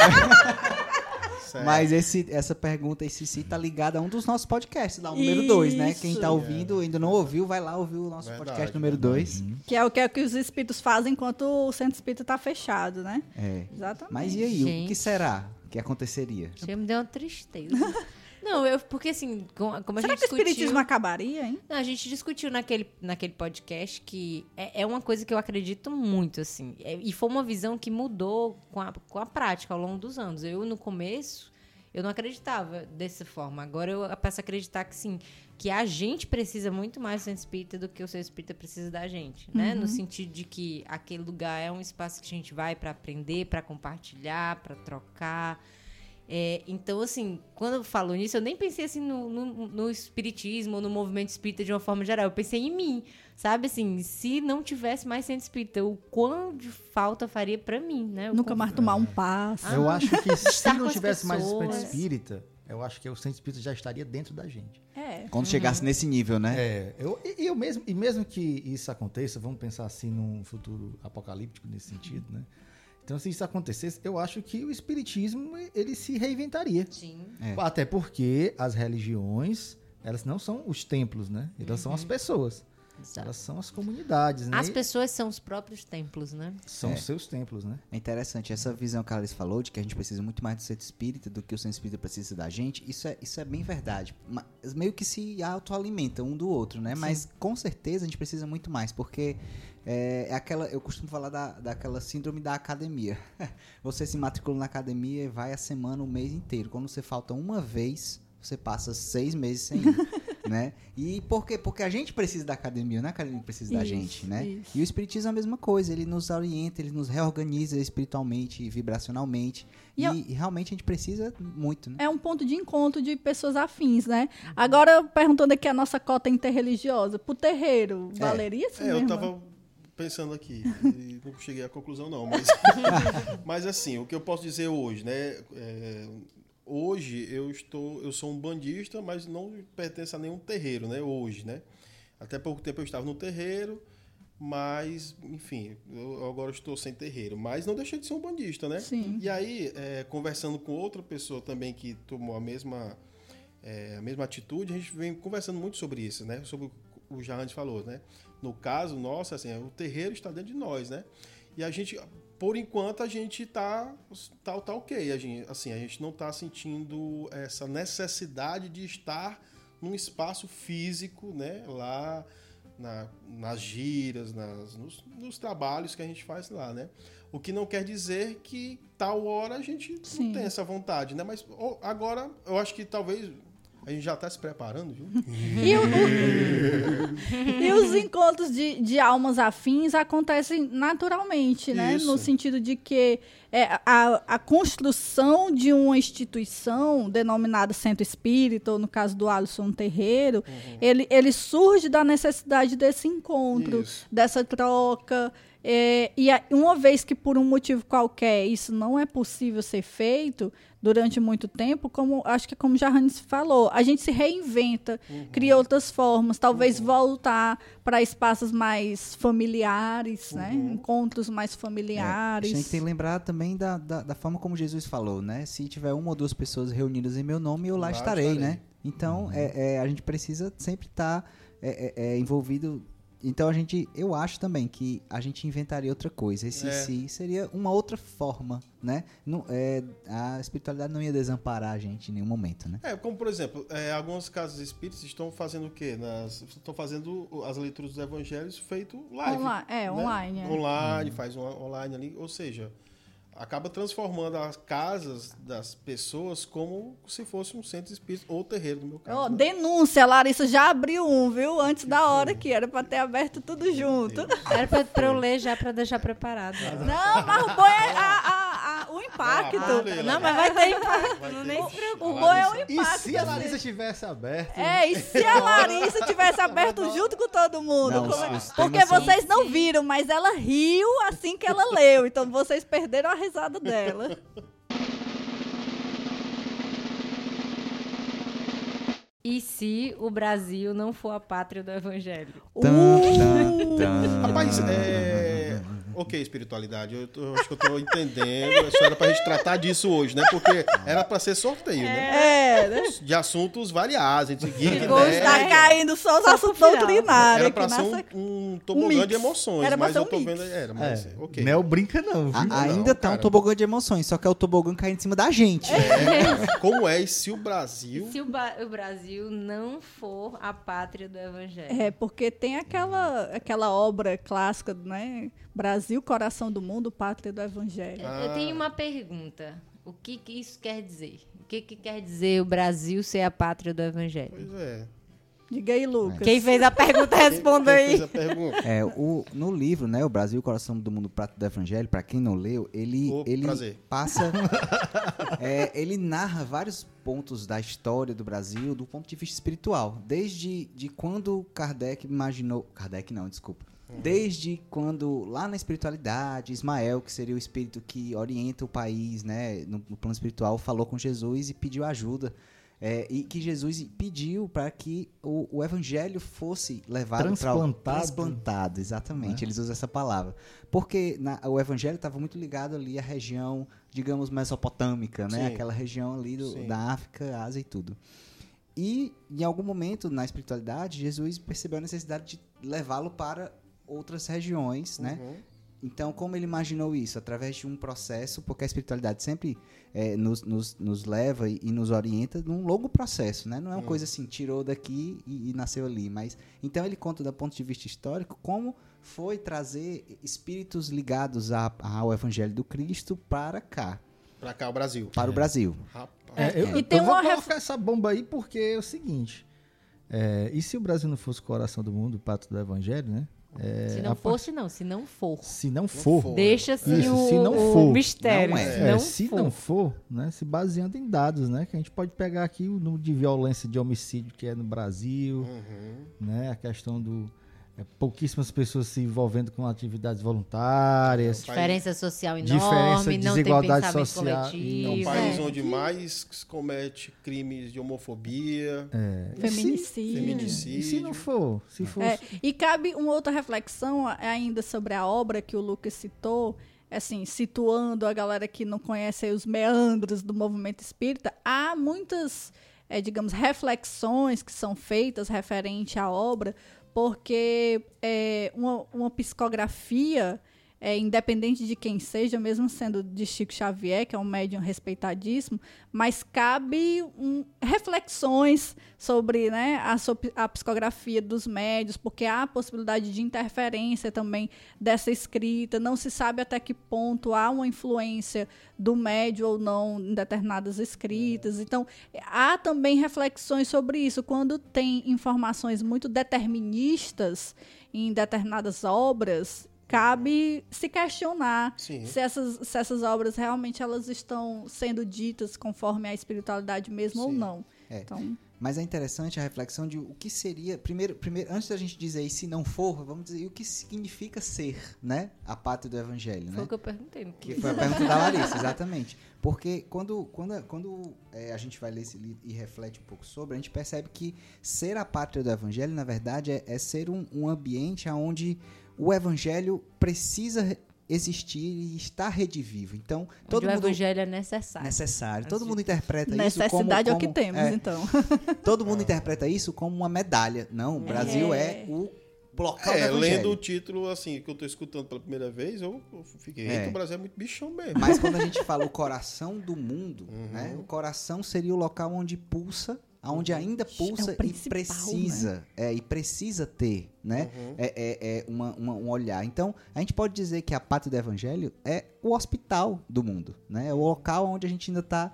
Certo. mas esse, essa pergunta esse sim tá ligada a um dos nossos podcasts, lá o número 2, né? Quem tá ouvindo ainda não ouviu, vai lá ouvir o nosso Verdade, podcast número 2. Que é o que, é o que os espíritos fazem enquanto o centro espírita está fechado, né? É. Exatamente. Mas e aí, o Gente. que será que aconteceria? Chega, me deu uma tristeza. (laughs) Não, eu, porque assim, com- como a Será gente que o discutiu... espiritismo acabaria, hein? Não, a gente discutiu naquele, naquele podcast que é, é uma coisa que eu acredito muito, assim. É- e foi uma visão que mudou com a, com a prática ao longo dos anos. Eu, no começo, eu não acreditava dessa forma. Agora eu passo a acreditar que sim, que a gente precisa muito mais do centro espírita do que o centro espírita precisa da gente, né? No sentido de que aquele lugar é um espaço que a gente vai para aprender, para compartilhar, para trocar. É, então, assim, quando eu falo nisso, eu nem pensei assim no, no, no espiritismo ou no movimento espírita de uma forma geral. Eu pensei em mim, sabe? Assim, se não tivesse mais centro espírita, o quão de falta faria pra mim, né? O Nunca mais tomar um passo. Eu acho que se não tivesse mais espírito espírita, eu acho que o centro espírita já estaria dentro da gente. É. Quando chegasse nesse nível, né? É, eu, e, e eu mesmo, e mesmo que isso aconteça, vamos pensar assim num futuro apocalíptico nesse sentido, né? Então, se isso acontecesse, eu acho que o espiritismo ele se reinventaria. Sim. É. Até porque as religiões, elas não são os templos, né? Elas são as pessoas. Exato. Elas são as comunidades, né? As pessoas são os próprios templos, né? São É. os seus templos, né? É interessante, essa visão que a Alice falou de que a gente precisa muito mais do centro espírita do que o centro espírita precisa da gente, isso é, isso é bem verdade. Mas meio que se autoalimenta um do outro, né? Mas com certeza a gente precisa muito mais, porque é, é aquela, eu costumo falar da, daquela síndrome da academia. (laughs) Você se matricula na academia e vai a semana, o mês inteiro. Quando você falta uma vez, você passa seis meses sem ir, (laughs) né? E por quê? Porque a gente precisa da academia, não é a academia que precisa da Isso, gente, né? isso. E o espiritismo é a mesma coisa, ele nos orienta, ele nos reorganiza espiritualmente e vibracionalmente. E E, eu- e realmente a gente precisa muito, né? É um ponto de encontro de pessoas afins, né? Agora, perguntando aqui a nossa cota interreligiosa, pro terreiro, valeria isso É, eu tava pensando aqui e (laughs) não cheguei à conclusão não, mas (laughs) mas assim, o que eu posso dizer hoje, né? é, hoje eu estou, eu sou um bandista, mas não pertenço a nenhum terreiro, né? Hoje, né? Até pouco tempo eu estava no terreiro, mas enfim, eu agora estou sem terreiro, mas não deixei de ser um bandista, né? Sim. E aí, é, conversando com outra pessoa também que tomou a mesma, é, a mesma atitude, a gente vem conversando muito sobre isso, né? Sobre o Jarrante falou, né? No caso, nossa, assim, o terreiro está dentro de nós, né? E a gente, por enquanto, a gente tá, tá, tá ok. A gente, assim, a gente não está sentindo essa necessidade de estar num espaço físico, né? Lá na- nas giras, nas, nos, nos trabalhos que a gente faz lá, né? O que não quer dizer que tal hora a gente Sim. não tem essa vontade, né? Mas agora eu acho que talvez a gente já está se preparando, viu? (laughs) E, o- e os encontros de, de almas afins acontecem naturalmente, né? Isso. No sentido de que é, a, a construção de uma instituição denominada Centro Espírita, ou no caso do Alisson um Terreiro, ele, ele surge da necessidade desse encontro, Isso. dessa troca. É, e a- uma vez que por um motivo qualquer isso não é possível ser feito durante muito tempo, como acho que é como Jarranes falou, a gente se reinventa, cria outras formas, talvez voltar para espaços mais familiares, né? Encontros mais É, a familiares. gente tem que lembrar também da, da, da forma como Jesus falou, né? Se tiver uma ou duas pessoas reunidas em meu nome, eu lá, Lá estarei, estarei. né? Então, é, é, a gente precisa sempre estar é, é, é, envolvido. Então, a gente, eu acho também que a gente inventaria outra coisa. Esse É. sim seria uma outra forma, né? Não, é, a espiritualidade não ia desamparar a gente em nenhum momento, né? É, como por exemplo, é, algumas casas espíritas estão fazendo o quê? Nas, estão fazendo as leituras dos evangelhos feito live. Onla- é, né? online, é. Online, faz um online ali. Ou seja, acaba transformando as casas das pessoas como se fosse um centro espírita ou terreiro, no meu caso. Ó, né? denúncia, Larissa já abriu um, viu? Antes da hora que era para ter aberto tudo junto. Era pra, pra eu ler já pra deixar preparado. Não, mas o bom é a- a- o impacto. Ah, Não, mas vai ter impacto. Vai ter. nem se. O bom é o Larissa. E impacto. se a. Larissa tivesse aberto? É, e se a Larissa tivesse aberto junto com todo mundo? Não, Como é- os- os Porque temas são- vocês não viram, mas ela riu assim que ela leu. Então vocês perderam a risada dela. E se o Brasil não for a pátria do evangelho? Tan, Uh, tan. Rapaz, é. Ok, espiritualidade, eu, tô- eu acho que eu tô entendendo. Só era pra gente tratar disso hoje, né? Porque era pra ser sorteio, né? É, né? De assuntos variados, seguia Ficou né? Tá É. caindo só os assuntos doutrinários Era pra ser um, um tobogã mix. de emoções, Era mas eu um tô mix. vendo. Era, mas É, ok. Nel brinca não, viu? A- Não, ainda tá um cara. tobogã de emoções, só que é o tobogã caindo em cima da gente. É, como é? E se o Brasil. Se o, o Brasil não for a pátria do evangelho? É, porque tem aquela, aquela obra clássica, né? Brasil, coração do mundo, pátria do evangelho. Ah. Eu tenho uma pergunta. O que, que isso quer dizer? O que, que quer dizer o Brasil ser a pátria do evangelho? Pois é. Diga aí, Lucas. Quem fez a pergunta responda Quem aí. fez a pergunta? É, o, no livro, né, o Brasil, Coração do Mundo, Prato do Evangelho, pra quem não leu, ele, Ô, ele prazer. passa, (laughs) é, ele narra vários pontos da história do Brasil do ponto de vista espiritual, desde de quando Kardec imaginou, Kardec não, desculpa, desde quando lá na espiritualidade, Ismael, que seria o espírito que orienta o país, né, no, no plano espiritual, falou com Jesus e pediu ajuda. É, e que Jesus pediu para que o, o evangelho fosse levado para Transplantado. transplantado, exatamente. Eles usam essa palavra. Porque na- o evangelho estava muito ligado ali à região, digamos, mesopotâmica, né? Sim. Aquela região ali do- da África, Ásia e tudo. E em algum momento na espiritualidade, Jesus percebeu a necessidade de levá-lo para outras regiões, né? Uhum. Então, como ele imaginou isso? Através de um processo, porque a espiritualidade sempre eh, nos, nos, nos leva e, e nos orienta num longo processo, né? Não é uma coisa assim, tirou daqui e, e nasceu ali. Mas, então, ele conta, do ponto de vista histórico, como foi trazer espíritos ligados a- ao Evangelho do Cristo para cá, Pra cá, o Brasil. para o Brasil. Rapaz. É, eu, E tem eu vou ref- colocar essa bomba aí porque é o seguinte. é, e se o Brasil não fosse o coração do mundo, o pato do evangelho, né? É, Se não fosse, não. Se não for. Se não for. for. Deixa assim Isso, o, se não o for. mistério. Não é. Se É, não se for. não for, né, se baseando em dados, né, que a gente pode pegar aqui o número de violência de homicídio que é no Brasil, Uhum. né, a questão do é, pouquíssimas pessoas se envolvendo com atividades voluntárias, Diferença social Diferença, enorme, não tem desigualdade pensamento social, É um coletivo. país É. onde mais se comete crimes de homofobia. é, Feminicídio. Feminicídio. E se não for, se for, É, e cabe uma outra reflexão ainda sobre a obra que o Lucas citou, assim, situando a galera que não conhece aí os meandros do movimento espírita, há muitas, é, digamos, reflexões que são feitas referente à obra, porque é, uma, uma psicografia é, independente de quem seja, mesmo sendo de Chico Xavier, que é um médium respeitadíssimo, mas cabe um, reflexões sobre né, a, a psicografia dos médios, porque há a possibilidade de interferência também dessa escrita, não se sabe até que ponto há uma influência do médio ou não em determinadas escritas. Então, há também reflexões sobre isso. Quando tem informações muito deterministas em determinadas obras, cabe se questionar Sim. se essas, se essas obras realmente elas estão sendo ditas conforme a espiritualidade mesmo ou Sim. não. É. Então, Mas é interessante a reflexão de o que seria. Primeiro, primeiro antes da gente dizer e se não for, vamos dizer o que significa ser, né? A pátria do evangelho, Foi né? o que eu perguntei. no Que foi a pergunta da (laughs) Larissa, exatamente. Porque quando, quando, quando é, a gente vai ler esse livro e reflete um pouco sobre, a gente percebe que ser a pátria do evangelho, na verdade, é, é ser um, um ambiente onde o evangelho precisa re- existir e estar redivivo. Então, todo Onde o mundo evangelho é necessário. necessário. Todo mundo interpreta isso como, necessidade é o que temos, é, então. (laughs) Todo mundo interpreta isso como uma medalha. Não, o Brasil é, É. o local É, do lendo o título, assim, que eu tô escutando pela primeira vez, eu, eu fiquei, É. eita, o Brasil é muito bichão mesmo. Mas quando a gente (laughs) fala o coração do mundo, Uhum. né? O coração seria o local onde pulsa, aonde ainda pulsa É e principal, precisa, é, e precisa ter, né? Uhum. É, é, é uma, uma- um olhar. Então, a gente pode dizer que a pátria do evangelho é o hospital do mundo, né? É o local onde a gente ainda está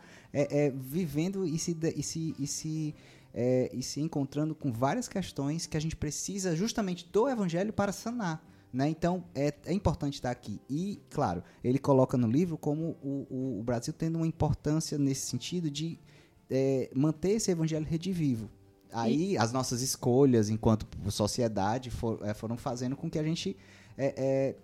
vivendo e se, e se, e se é, e se encontrando com várias questões que a gente precisa justamente do evangelho para sanar. Né? Então, é, é importante estar aqui. E, claro, ele coloca no livro como o, o- o Brasil tendo uma importância nesse sentido de é, manter esse evangelho redivivo. Aí, as nossas escolhas enquanto sociedade for- é, foram fazendo com que a gente é, é,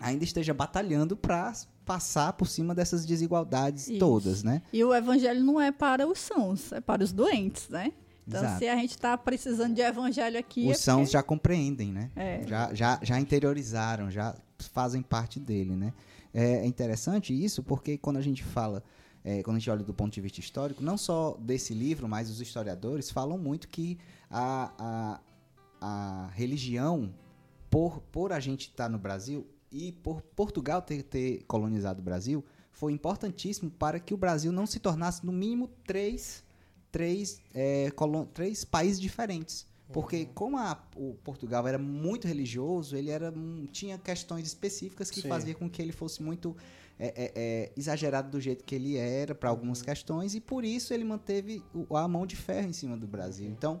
ainda esteja batalhando para passar por cima dessas desigualdades Isso. todas, né? E o evangelho não é para os sãos, é para os doentes, né? Então, Exato. se a gente está precisando de evangelho aqui. Os é sãos porque- já compreendem, né? É. Já, já, já interiorizaram, já fazem parte dele, né? É interessante isso porque quando a gente fala, é, quando a gente olha do ponto de vista histórico, não só desse livro, mas os historiadores falam muito que a, a, a religião, por, por a gente estar no Brasil e por Portugal ter, ter colonizado o Brasil, foi importantíssimo para que o Brasil não se tornasse, no mínimo, três, três, é, três países diferentes. Porque como a- o Portugal era muito religioso, ele era um- tinha questões específicas que Sim. faziam com que ele fosse muito é, é, é, exagerado do jeito que ele era para algumas questões e por isso ele manteve o- a mão de ferro em cima do Brasil. Então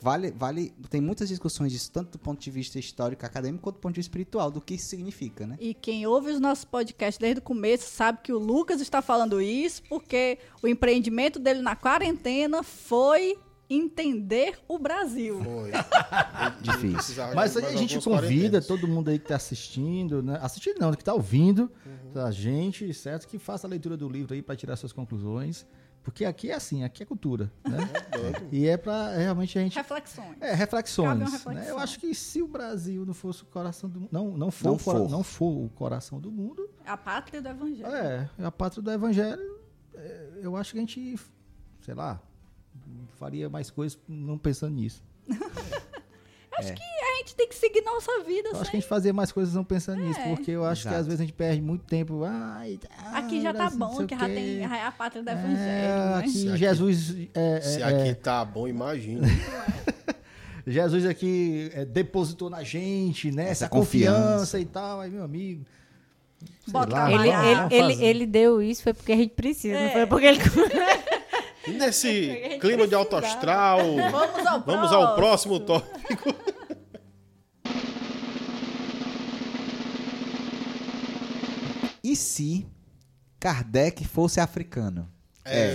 vale, vale, tem muitas discussões disso tanto do ponto de vista histórico, acadêmico quanto do ponto de vista espiritual do que isso significa, né? E quem ouve os nossos podcasts desde o começo sabe que o Lucas está falando isso porque o empreendimento dele na quarentena foi entender o Brasil. Foi. (laughs) Difícil. Mas aí a gente convida todo mundo aí que tá assistindo, né? Assistindo não, que tá ouvindo Uhum. a gente, certo? Que faça a leitura do livro aí para tirar suas conclusões. Porque aqui é assim, aqui é cultura, né? doido. e é para realmente a gente Reflexões. É, reflexões. Cabe uma né? Eu acho que se o Brasil não fosse o coração do mundo. Não, não, for, Não cora- for. não for o coração do mundo, A pátria do evangelho. é, a pátria do evangelho, é, eu acho que a gente, sei lá, faria mais coisas não pensando nisso. (laughs) A gente tem que seguir nossa vida Eu acho que a gente fazia mais coisas não pensando nisso, É. porque eu acho que Exato. às vezes a gente perde muito tempo. Ai, ah, Aqui já tá não bom, que já tem é a pátria do É, evangelho. né? aqui Se aqui- Jesus é, Se é, aqui é, tá bom, imagina. (laughs) Jesus aqui é, depositou na gente, né? Essa, Essa confiança. confiança. e tal, aí meu amigo. lá, Ele, vamos ele, ele, fazer. ele deu isso foi porque a gente precisa, não É. foi porque ele. (laughs) E nesse (laughs) clima de alto astral, Vamos ao vamos ao próximo tópico. E se Kardec fosse africano? É.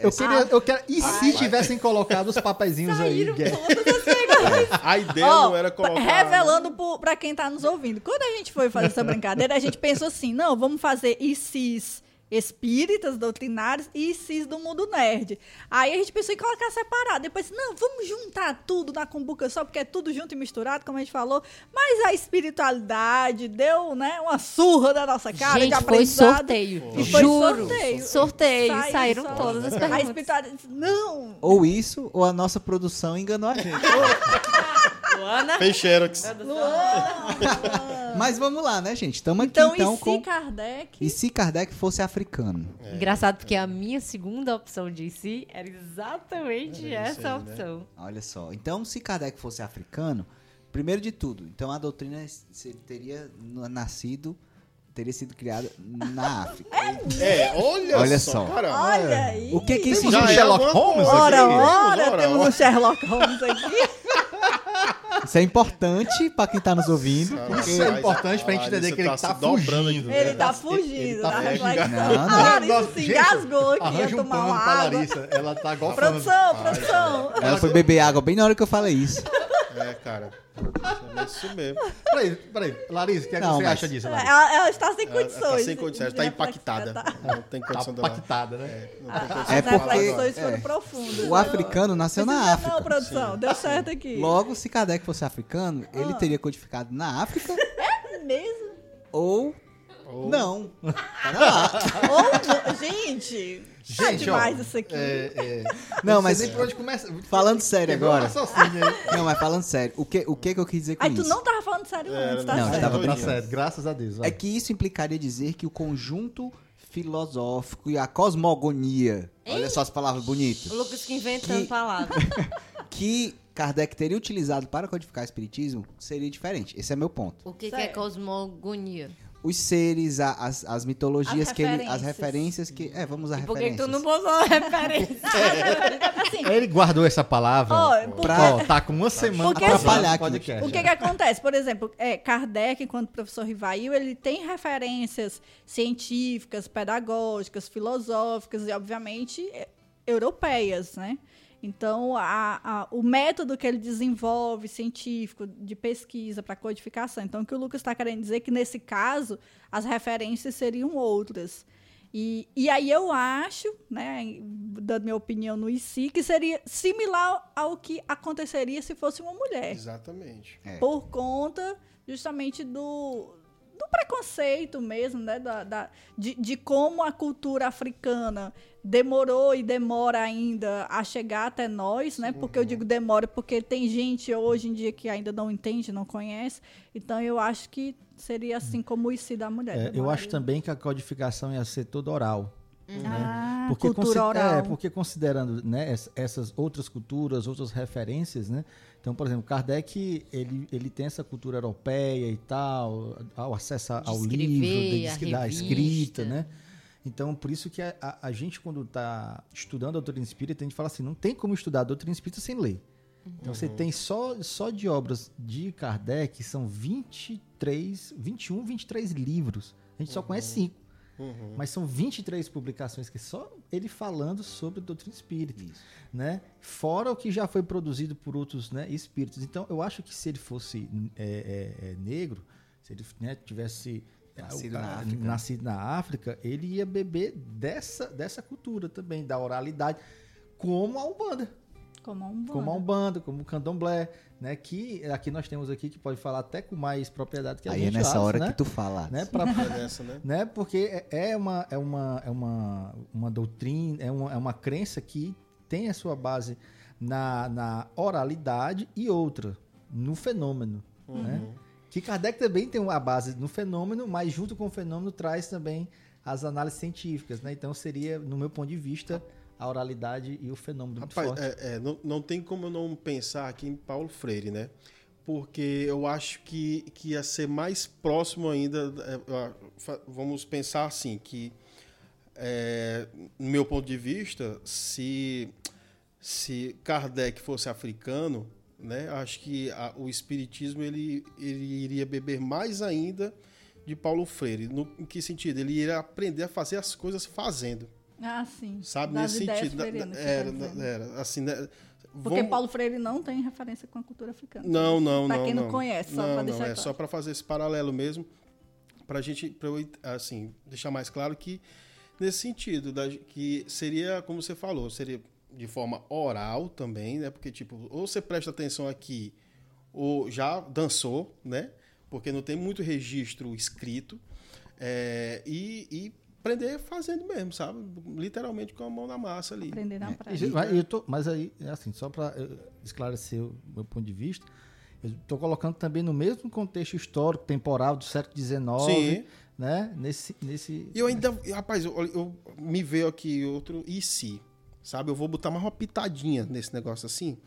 Eu queria, eu quero. E se tivessem colocado os papeizinhos aí, Saíram Guerra? todas as coisas. (laughs) A ideia Ó, não era colocar. Revelando pro- pra quem tá nos ouvindo. Quando a gente foi fazer essa brincadeira, a gente pensou assim: não, vamos fazer ICIS espíritas doutrinários e ICIS do mundo nerd. Aí a gente pensou em colocar separado. Depois, não, vamos juntar tudo na cumbuca só, porque é tudo junto e misturado, como a gente falou. Mas a espiritualidade deu, né, uma surra da nossa cara de gente, foi aprendizado. sorteio. E foi Juro. sorteio. Sorteio. Sai- Saíram só- todas as A perguntas. espiritualidade disse, não, Ou isso, ou a nossa produção enganou a gente. (laughs) Luana. Fez xerox. Luana, Mas vamos lá, né, gente? Estamos aqui Então, então e se com. Kardec... E se Kardec fosse africano? Engraçado porque a minha segunda opção de si era exatamente isso essa aí, né? opção. Olha só. Então, se Kardec fosse africano, primeiro de tudo, então a doutrina se- teria nascido, teria sido criada na África. É, olha, Olha só. Olha aí. O que que isso Temos Já um é Sherlock Holmes. Ora, aqui. ora, Ora, temos um Sherlock Holmes aqui. (laughs) Isso é importante pra quem tá nos ouvindo. Isso é importante pra gente entender Larissa que ele tá tá fugindo. aqui. Ele tá ele fugindo tá da reflexão. Não, não. A Larissa Nossa, se engasgou aqui, ia Arranja um tomar pano uma água. Larissa. Ela tá golfando. Produção, produção. Ela foi beber água bem na hora que eu falei isso. É, cara. É isso mesmo. Peraí, peraí. Larissa, o que, é que Não, você mas- acha disso, Larissa? Ela, ela está sem Ela, ela condições. tá sem condições, de tá reflexão, impactada. tá- Não tem Tá condição dela. pactada, né? É, não tem As condição É de falar porque- agora. reflexões foram é. profundas. O africano nasceu na África. Não, produção, deu certo aqui. Logo, se Kardec fosse africano, ele Ah. teria codificado na África (laughs) Mesmo? ou Ou- não. Pera (laughs) lá. Ou, gente, tá Gente, ó, demais isso aqui. É, é, Não, mas nem por onde começa. falando sério agora. Não, mas falando sério, o que, o que que eu quis dizer com Aí tu isso? não tava falando sério É, antes, tá não, certo. tava Tá certo, graças a Deus. vai. É que isso implicaria dizer que o conjunto filosófico e a cosmogonia, olha só as palavras bonitas, O Lucas que inventando Que- palavras. (laughs) que Kardec teria utilizado para codificar o espiritismo seria diferente. Esse é meu ponto. O que, que é cosmogonia? Os seres, a- as, as mitologias As que ele. As referências. que. É, vamos usar por que que referências. tu não botou referência? (laughs) Assim, Ele guardou essa palavra. ó, ó, Pra- tá com uma semana Porque pra assim- atrapalhar aqui. podcast. O que que acontece? Por exemplo, é, Kardec, enquanto professor Rivail, ele tem referências científicas, pedagógicas, filosóficas e, obviamente, é, europeias, né? Então, a- a- o método que ele desenvolve, científico, de pesquisa para codificação. Então, o que o Lucas está querendo dizer é que, nesse caso, as referências seriam outras. E, e aí eu acho, né, dando minha opinião no ICI, que seria similar ao que aconteceria se fosse uma mulher Exatamente. É. por conta justamente do, do preconceito mesmo, né? Da, da- de, de como a cultura africana demorou e demora ainda a chegar até nós, né? Porque eu digo demora porque tem gente hoje em dia que ainda não entende, não conhece. Então eu acho que seria assim como o IC da mulher. É, eu demoraria. acho também que a codificação ia ser toda oral. Ah, Porque, cultura consi- oral. é, porque considerando né, es- essas outras culturas, outras referências, né? Então, por exemplo, Kardec, ele, ele tem essa cultura europeia e tal, ao acesso ao escrever, livro, de, da escrita, né? Então, por isso que a, a- a gente, quando está estudando a doutrina espírita, a gente fala assim, não tem como estudar a doutrina espírita sem ler. Então, você tem só, só de obras de Kardec, são 23, 21, 23 livros. A gente só conhece cinco. Uhum. Mas são 23 publicações que só ele falando sobre doutrina espírita, né? Fora o que já foi produzido por outros né, espíritos. Então, eu acho que se ele fosse é, é, é, negro, se ele né, tivesse é, Nascido na África. nascido na África, ele ia beber dessa, dessa cultura também, da oralidade, como a Umbanda Como um como a Umbanda, como o Candomblé, né? Que aqui nós temos aqui que pode falar até com mais propriedade que a Aí gente é nessa acha, hora né? que tu fala. né? Pra, É né? né? Porque é é uma é uma é uma, uma doutrina, é uma, é uma crença que tem a sua base na, na oralidade e outra no fenômeno, né? Que Kardec também tem a base no fenômeno, mas junto com o fenômeno traz também as análises científicas, né? Então seria, no meu ponto de vista, a oralidade e o fenômeno muito Rapaz, forte. é, é, não, não tem como eu não pensar aqui em Paulo Freire, né? Porque eu acho que, que ia ser mais próximo ainda. é, vamos pensar assim, que, é, no meu ponto de vista, se, se Kardec fosse africano, né? Acho que a- o espiritismo ele, ele iria beber mais ainda de Paulo Freire. No, em que sentido? Ele iria aprender a fazer as coisas fazendo. Ah, sim. Sabe, Das nesse sentido. era, dizendo. era, assim, né? Porque Paulo Freire não tem referência com a cultura africana. Não, não, pra não. quem não, não. conhece, só não, pra não, deixar é claro. só para fazer esse paralelo mesmo, pra gente, pra eu, assim, deixar mais claro que nesse sentido, da, que seria, como você falou, seria de forma oral também, né? Porque, tipo, ou você presta atenção aqui, ou já dançou, né? Porque não tem muito registro escrito, é, e, e aprender fazendo mesmo, sabe? Literalmente com a mão na massa ali. Aprender na E, prática. mas eu tô- mas aí, é assim, só para esclarecer o meu ponto de vista, estou colocando também no mesmo contexto histórico, temporal do século XIX, Sim. né? Nesse, nesse... E eu ainda, rapaz, eu, eu- me veio aqui outro e se, sabe? Eu vou botar mais uma pitadinha nesse negócio assim.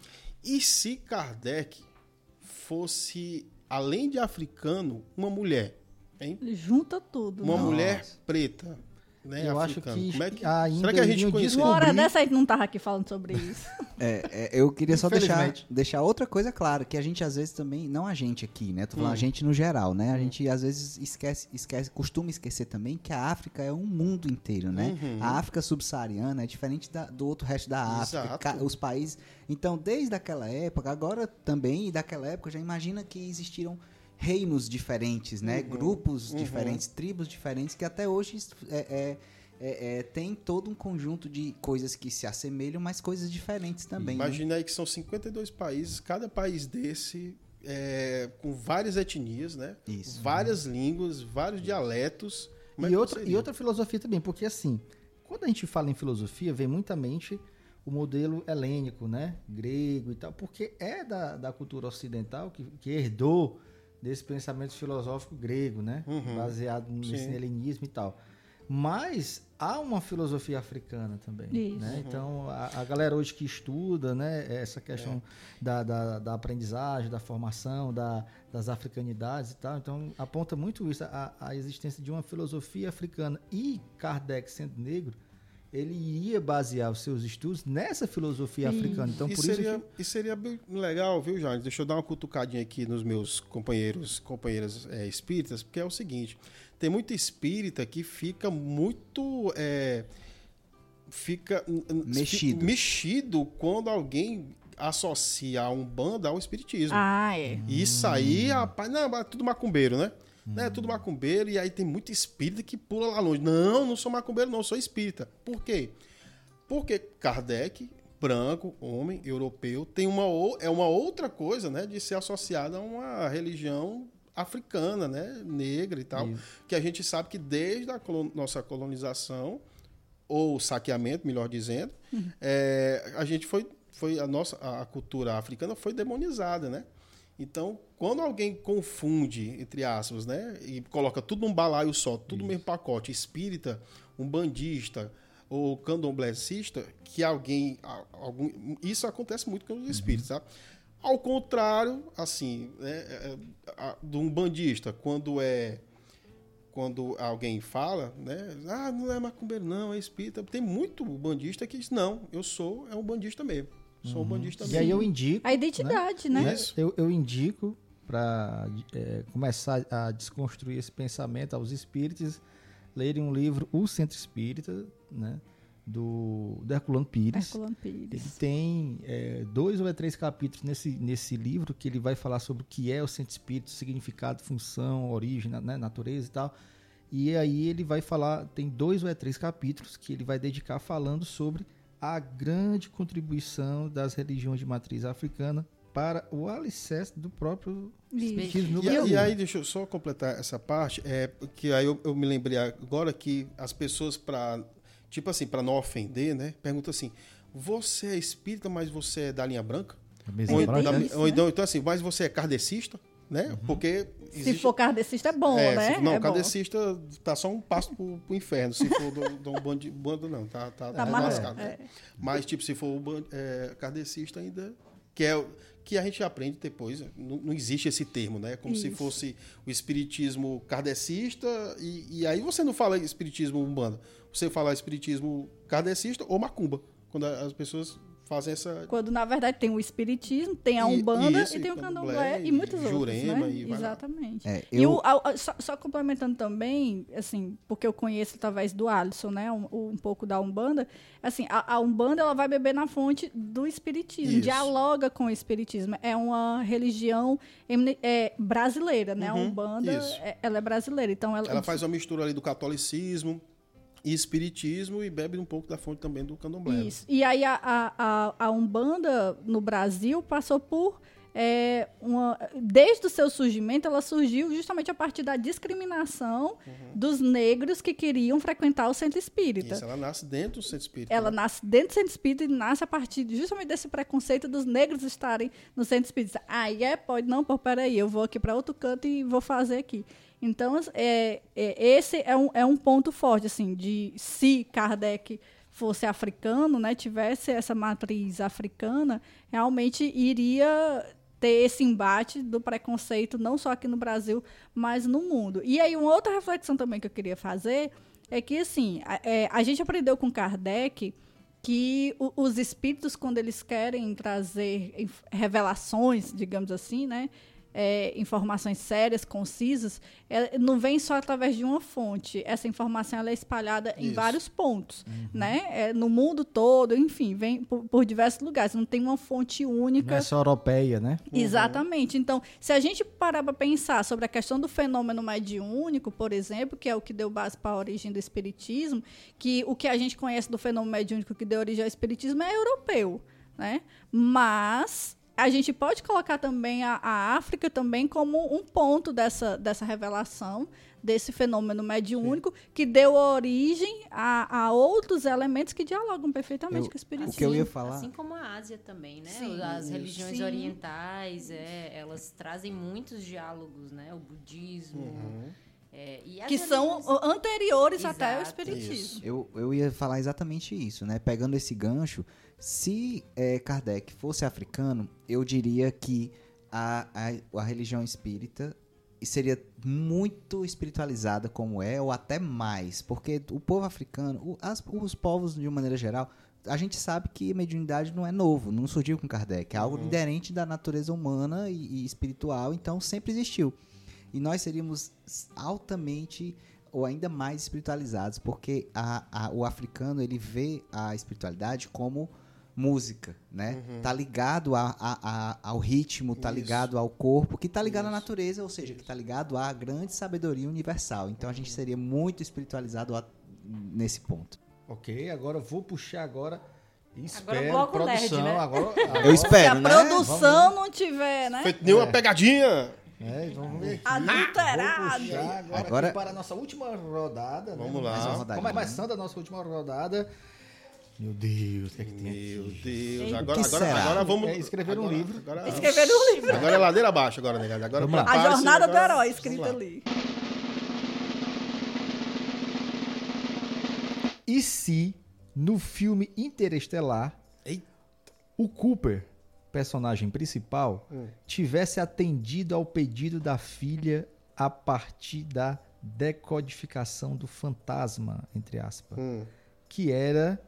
E se Kardec fosse, além de africano, uma mulher, hein? Ele junta tudo. Uma né? mulher preta, né? Eu acho africana. que Como é que ainda será que a gente conhece? Uma hora dessa a gente não tava aqui falando sobre isso. (laughs) É, é, eu queria só deixar, deixar outra coisa clara, que a gente às vezes também, não a gente aqui, né? Tô falando Hum. a gente no geral, né? A gente às vezes esquece, esquece, costuma esquecer também que a África é um mundo inteiro, né? Uhum. A África subsaariana é diferente da- do outro resto da África, ca- os países. Então, desde aquela época, agora também, e daquela época, já imagina que existiram reinos diferentes, né? Uhum. Grupos Uhum. diferentes, tribos diferentes, que até hoje é, é, é, é, tem todo um conjunto de coisas que se assemelham, mas coisas diferentes também. né? Imagina aí que são 52 países, cada país desse é, com várias etnias, né? Isso. Várias línguas, vários dialetos. Como é E outra, e outra filosofia também, porque assim, quando a gente fala em filosofia, vem muita mente o modelo helênico, né? Grego e tal, porque é da, da cultura ocidental que, que herdou desse pensamento filosófico grego, né? Uhum. Baseado nesse Sim. helenismo e tal. Mas há uma filosofia africana também. Isso. Né? Uhum. Então, a, a galera hoje que estuda né, essa É. questão da, da, da aprendizagem, da formação, da, das africanidades e tal, então aponta muito isso, a, a existência de uma filosofia africana. E Kardec, sendo negro, ele iria basear os seus estudos nessa filosofia Isso. africana. Então, e, por seria, isso que e seria bem legal, viu, Janes? Deixa eu dar uma cutucadinha aqui nos meus companheiros, companheiras é, espíritas, porque é o seguinte: tem muito espírita que fica muito. é, fica Mexido. mexido quando alguém associa a Umbanda ao espiritismo. Ah, é. Isso aí, rapaz, não, é tudo macumbeiro, né? É tudo macumbeiro, e aí tem muito espírita que pula lá longe. Não, não sou macumbeiro, não, sou espírita. Por quê? Porque Kardec, branco, homem, europeu, tem uma, é uma outra coisa, né, de ser associada a uma religião africana, né, negra e tal, que a gente sabe que desde a colon- nossa colonização, ou saqueamento, melhor dizendo, é, a gente foi, foi a nossa a cultura africana foi demonizada, né? Então, quando alguém confunde, entre aspas, né, e coloca tudo num balaio só, tudo no mesmo pacote, espírita, um bandista ou candomblessista, que alguém, algum, isso acontece muito com os espíritos, tá? Ao contrário, assim, né, é, é, de um bandista, quando é quando alguém fala, né? Ah, não é macumbeiro, não, é espírita. Tem muito bandista que diz, não, eu sou, é um bandista mesmo. Sou um bandista E mesmo. aí eu indico. A identidade, né? né? Isso. Eu, eu indico para começar a desconstruir esse pensamento aos espíritos lerem um livro O Centro Espírita, né, do, do Herculano Pires. Herculano Ele Pires. tem é, dois ou é três capítulos nesse, nesse livro que ele vai falar sobre o que é o centro espírito, significado, função, origem, né, natureza e tal. E aí ele vai falar, tem dois ou é três capítulos que ele vai dedicar falando sobre a grande contribuição das religiões de matriz africana para o alicerce do próprio espiritismo no E, Brasil. e aí, deixa eu só completar essa parte, é, que aí eu, eu me lembrei agora que as pessoas, para tipo assim, para não ofender, né, perguntam assim, você é espírita, mas você é da linha branca? Ou, branca, da- isso, ou né? então, então, assim, mas você é kardecista, né? Porque Se existe- for kardecista é bom, é, né? se- não, é bom. kardecista tá só um passo pro, pro inferno. Se for do, do um bando, bando, não, tá, tá, Tá tá mais- lascado. é. né? Mas, tipo, se for é, kardecista ainda, que é que a gente aprende depois, não, não existe esse termo, né? Como se Isso. fosse o espiritismo kardecista, e, e aí você não fala espiritismo umbanda, você fala espiritismo kardecista ou macumba, quando as pessoas fazem essa... Quando na verdade tem o espiritismo, tem a E- Umbanda isso, e tem e o candomblé, candomblé e, e muitos outros, jurema, né? e. Exatamente. É, E eu- o, a- a- só, só complementando também, assim, porque eu conheço através do Alisson, né, um, um pouco da Umbanda, assim, a, a Umbanda ela vai beber na fonte do espiritismo, Isso. dialoga com o espiritismo. É uma religião é, brasileira, né? a Uhum, Umbanda, isso. é- ela é brasileira, então ela, Ela faz uma mistura ali do catolicismo e espiritismo e bebe um pouco da fonte também do candomblé. né? Isso. E aí a, a, a, Umbanda no Brasil passou por é, uma, desde o seu surgimento, ela surgiu justamente a partir da discriminação dos negros que queriam frequentar o centro espírita. Isso, ela nasce dentro do centro espírita. Ela né? nasce dentro do centro espírita e nasce a partir justamente desse preconceito dos negros estarem no centro espírita. Ah, é? Pode não? Pô, peraí, eu vou aqui para outro canto e vou fazer aqui. Então, é, é, esse é um, é um ponto forte, assim, de se Kardec fosse africano, né, tivesse essa matriz africana, realmente iria ter esse embate do preconceito, não só aqui no Brasil, mas no mundo. E aí, uma outra reflexão também que eu queria fazer é que, assim, a, é, a gente aprendeu com Kardec que o- os espíritos, quando eles querem trazer revelações, digamos assim, né? É, informações sérias, concisas, é, não vem só através de uma fonte. Essa informação ela é espalhada em Isso. vários pontos, né? É, no mundo todo, enfim, vem por, por diversos lugares. Não tem uma fonte única. Não é só europeia, né? Exatamente. Então, se a gente parar para pensar sobre a questão do fenômeno mediúnico, por exemplo, que é o que deu base para a origem do espiritismo, que o que a gente conhece do fenômeno mediúnico que deu origem ao espiritismo é europeu, né? Mas a gente pode colocar também a, a África também como um ponto dessa, dessa revelação desse fenômeno mediúnico que deu origem a, a outros elementos que dialogam perfeitamente Eu- com o espiritismo. O que eu ia falar- Assim como a Ásia também, né? Sim. As religiões Sim. orientais, é, elas trazem muitos diálogos, né? O budismo. Uhum. é, e que são anteriores até ao Exato. espiritismo. Isso. Eu, eu ia falar exatamente isso, né? Pegando esse gancho, se eh, Kardec fosse africano, eu diria que a, a, a religião espírita seria muito espiritualizada como é, ou até mais, porque o povo africano, o- as- os povos de uma maneira geral, a gente sabe que a mediunidade não é novo, não surgiu com Kardec, é algo inerente da natureza humana e, e espiritual, então sempre existiu. E nós seríamos altamente ou ainda mais espiritualizados, porque a- a- o africano ele vê a espiritualidade como música, né? Tá ligado a- a- a- ao ritmo, tá Isso. ligado ao corpo, que tá ligado à Isso. natureza, ou seja, que tá ligado à grande sabedoria universal. Então a gente seria muito espiritualizado a- nesse ponto. Ok, agora eu vou puxar agora. Espero, Agora o bloco produção, nerd, né? agora, (laughs) Eu agora- Se espero, a né? produção não tiver, né? Feito nenhuma pegadinha. É, vamos ver. Adulterado. agora, Agora- aqui para a nossa última rodada. né? Vamos lá. Uma rodadinha. Começando a nossa última rodada. Meu Deus, o que é que tem Meu aqui? Deus. Agora, agora, agora vamos. É, escrever um livro. Agora, Escrever um livro. agora é ladeira abaixo, agora, negado. Agora Vamos lá. A jornada do agora- herói vamos escrita ali. E se no filme Interestelar Eita. o Cooper, personagem principal, Hum. tivesse atendido ao pedido da filha a partir da decodificação do fantasma, entre aspas, Hum. que era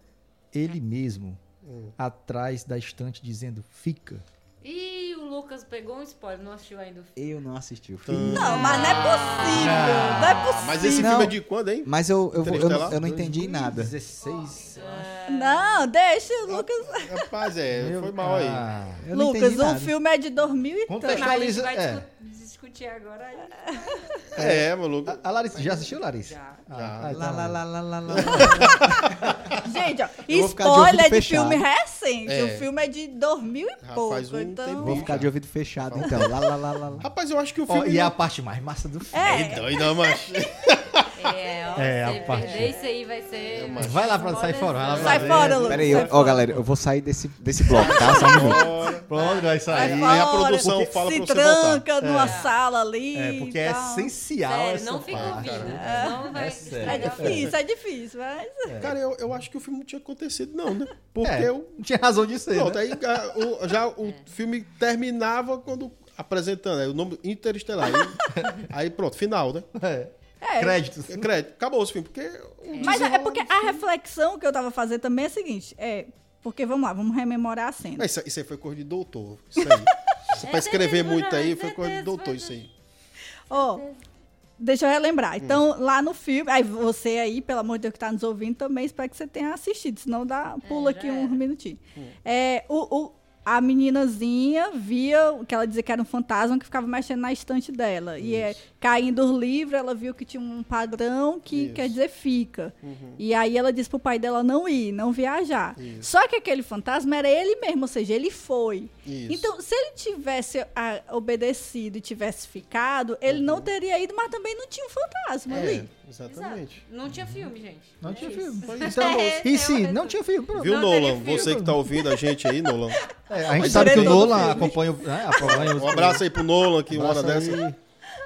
ele mesmo Hum. atrás da estante dizendo fica. Ih, o Lucas pegou um spoiler, não assistiu ainda o filme. Eu não assisti o filme. Não, mas não é possível. Não é possível. Mas esse Não. filme é de quando, hein? Mas eu, eu, eu, Interestelar? eu não entendi nada. 16. Não, deixa o Lucas. Rapaz, é, foi mal aí. Ah, Eu Lucas, nada. filme é de 2000 e tanto. Contextualiza- vai é. Discu- discutir agora. aí. É, maluco. a, a Larissa, já assistiu, Larissa? Já. Ah, Já. então- Lá, lá, lá, lá, lá, lá. (laughs) Gente, ó, de spoiler de fechado. filme recente. É. O filme é de 2000 e Já pouco. um então... tempinho. Vou ficar de ouvido fechado, então. Lá, lá, lá, lá, lá. Rapaz, eu acho que o Ó, filme. e é a parte mais massa do filme. É. É doido, macho. (laughs) É, ó, É, a se parte- perder isso aí vai ser... Vai lá pra sair fora. Vai lá pra Sai fora, Lucas. Pera aí, sai ó, galera, eu vou sair desse, desse bloco, tá? Só um minuto. Pronto, vai Sai sair. Aí a produção fala se pra você voltar. tranca numa sala ali. É, porque é tal. essencial Sério, essa não fica parte. ouvindo. cara. Não vai É sério. É difícil, é difícil, mas. Cara, eu, eu acho que o filme não tinha acontecido, não, né? Porque É, eu. não tinha razão de ser, Pronto, né? aí ah, o- já o filme terminava quando. Apresentando, aí o nome Interestelar. Aí, (laughs) aí pronto, final, né? É. É. Créditos. Crédito, acabou esse filme. Porque. o Mas é desenrolar porque a reflexão que eu tava fazendo também é a seguinte: é. Porque vamos lá, vamos rememorar a cena. Mas isso, isso aí foi coisa de doutor. Isso aí. (laughs) Isso pra escrever muito aí foi coisa de doutor, isso aí. Ó, deixa eu relembrar. Então, lá no filme, aí você aí, pelo amor de Deus que tá nos ouvindo também, espero que você tenha assistido, senão dá, pula já aqui uns minutinhos. É, o, o- a meninazinha via o que ela dizia que era um fantasma que ficava mexendo na estante dela. E é, caindo os livros, ela viu que tinha um padrão que Isso. quer dizer fica. Uhum. E aí ela disse pro pai dela não ir, não viajar. Isso. Só que aquele fantasma era ele mesmo, ou seja, ele foi. Isso. Então, se ele tivesse ah, obedecido e tivesse ficado, ele não teria ido, mas também não tinha um fantasma Uhum. é, ali. Exatamente. Não tinha filme, gente. Não É tinha isso. filme. (laughs) Então, É, e é, eu- não tinha filme? Pronto. Viu, Não Nolan? filme. Você que tá ouvindo a gente aí, Nolan. É, a gente Mas sabe que o Nolan acompanha, o- né, acompanha os Um abraço aí pro Nolan, que uma hora dessa. aí,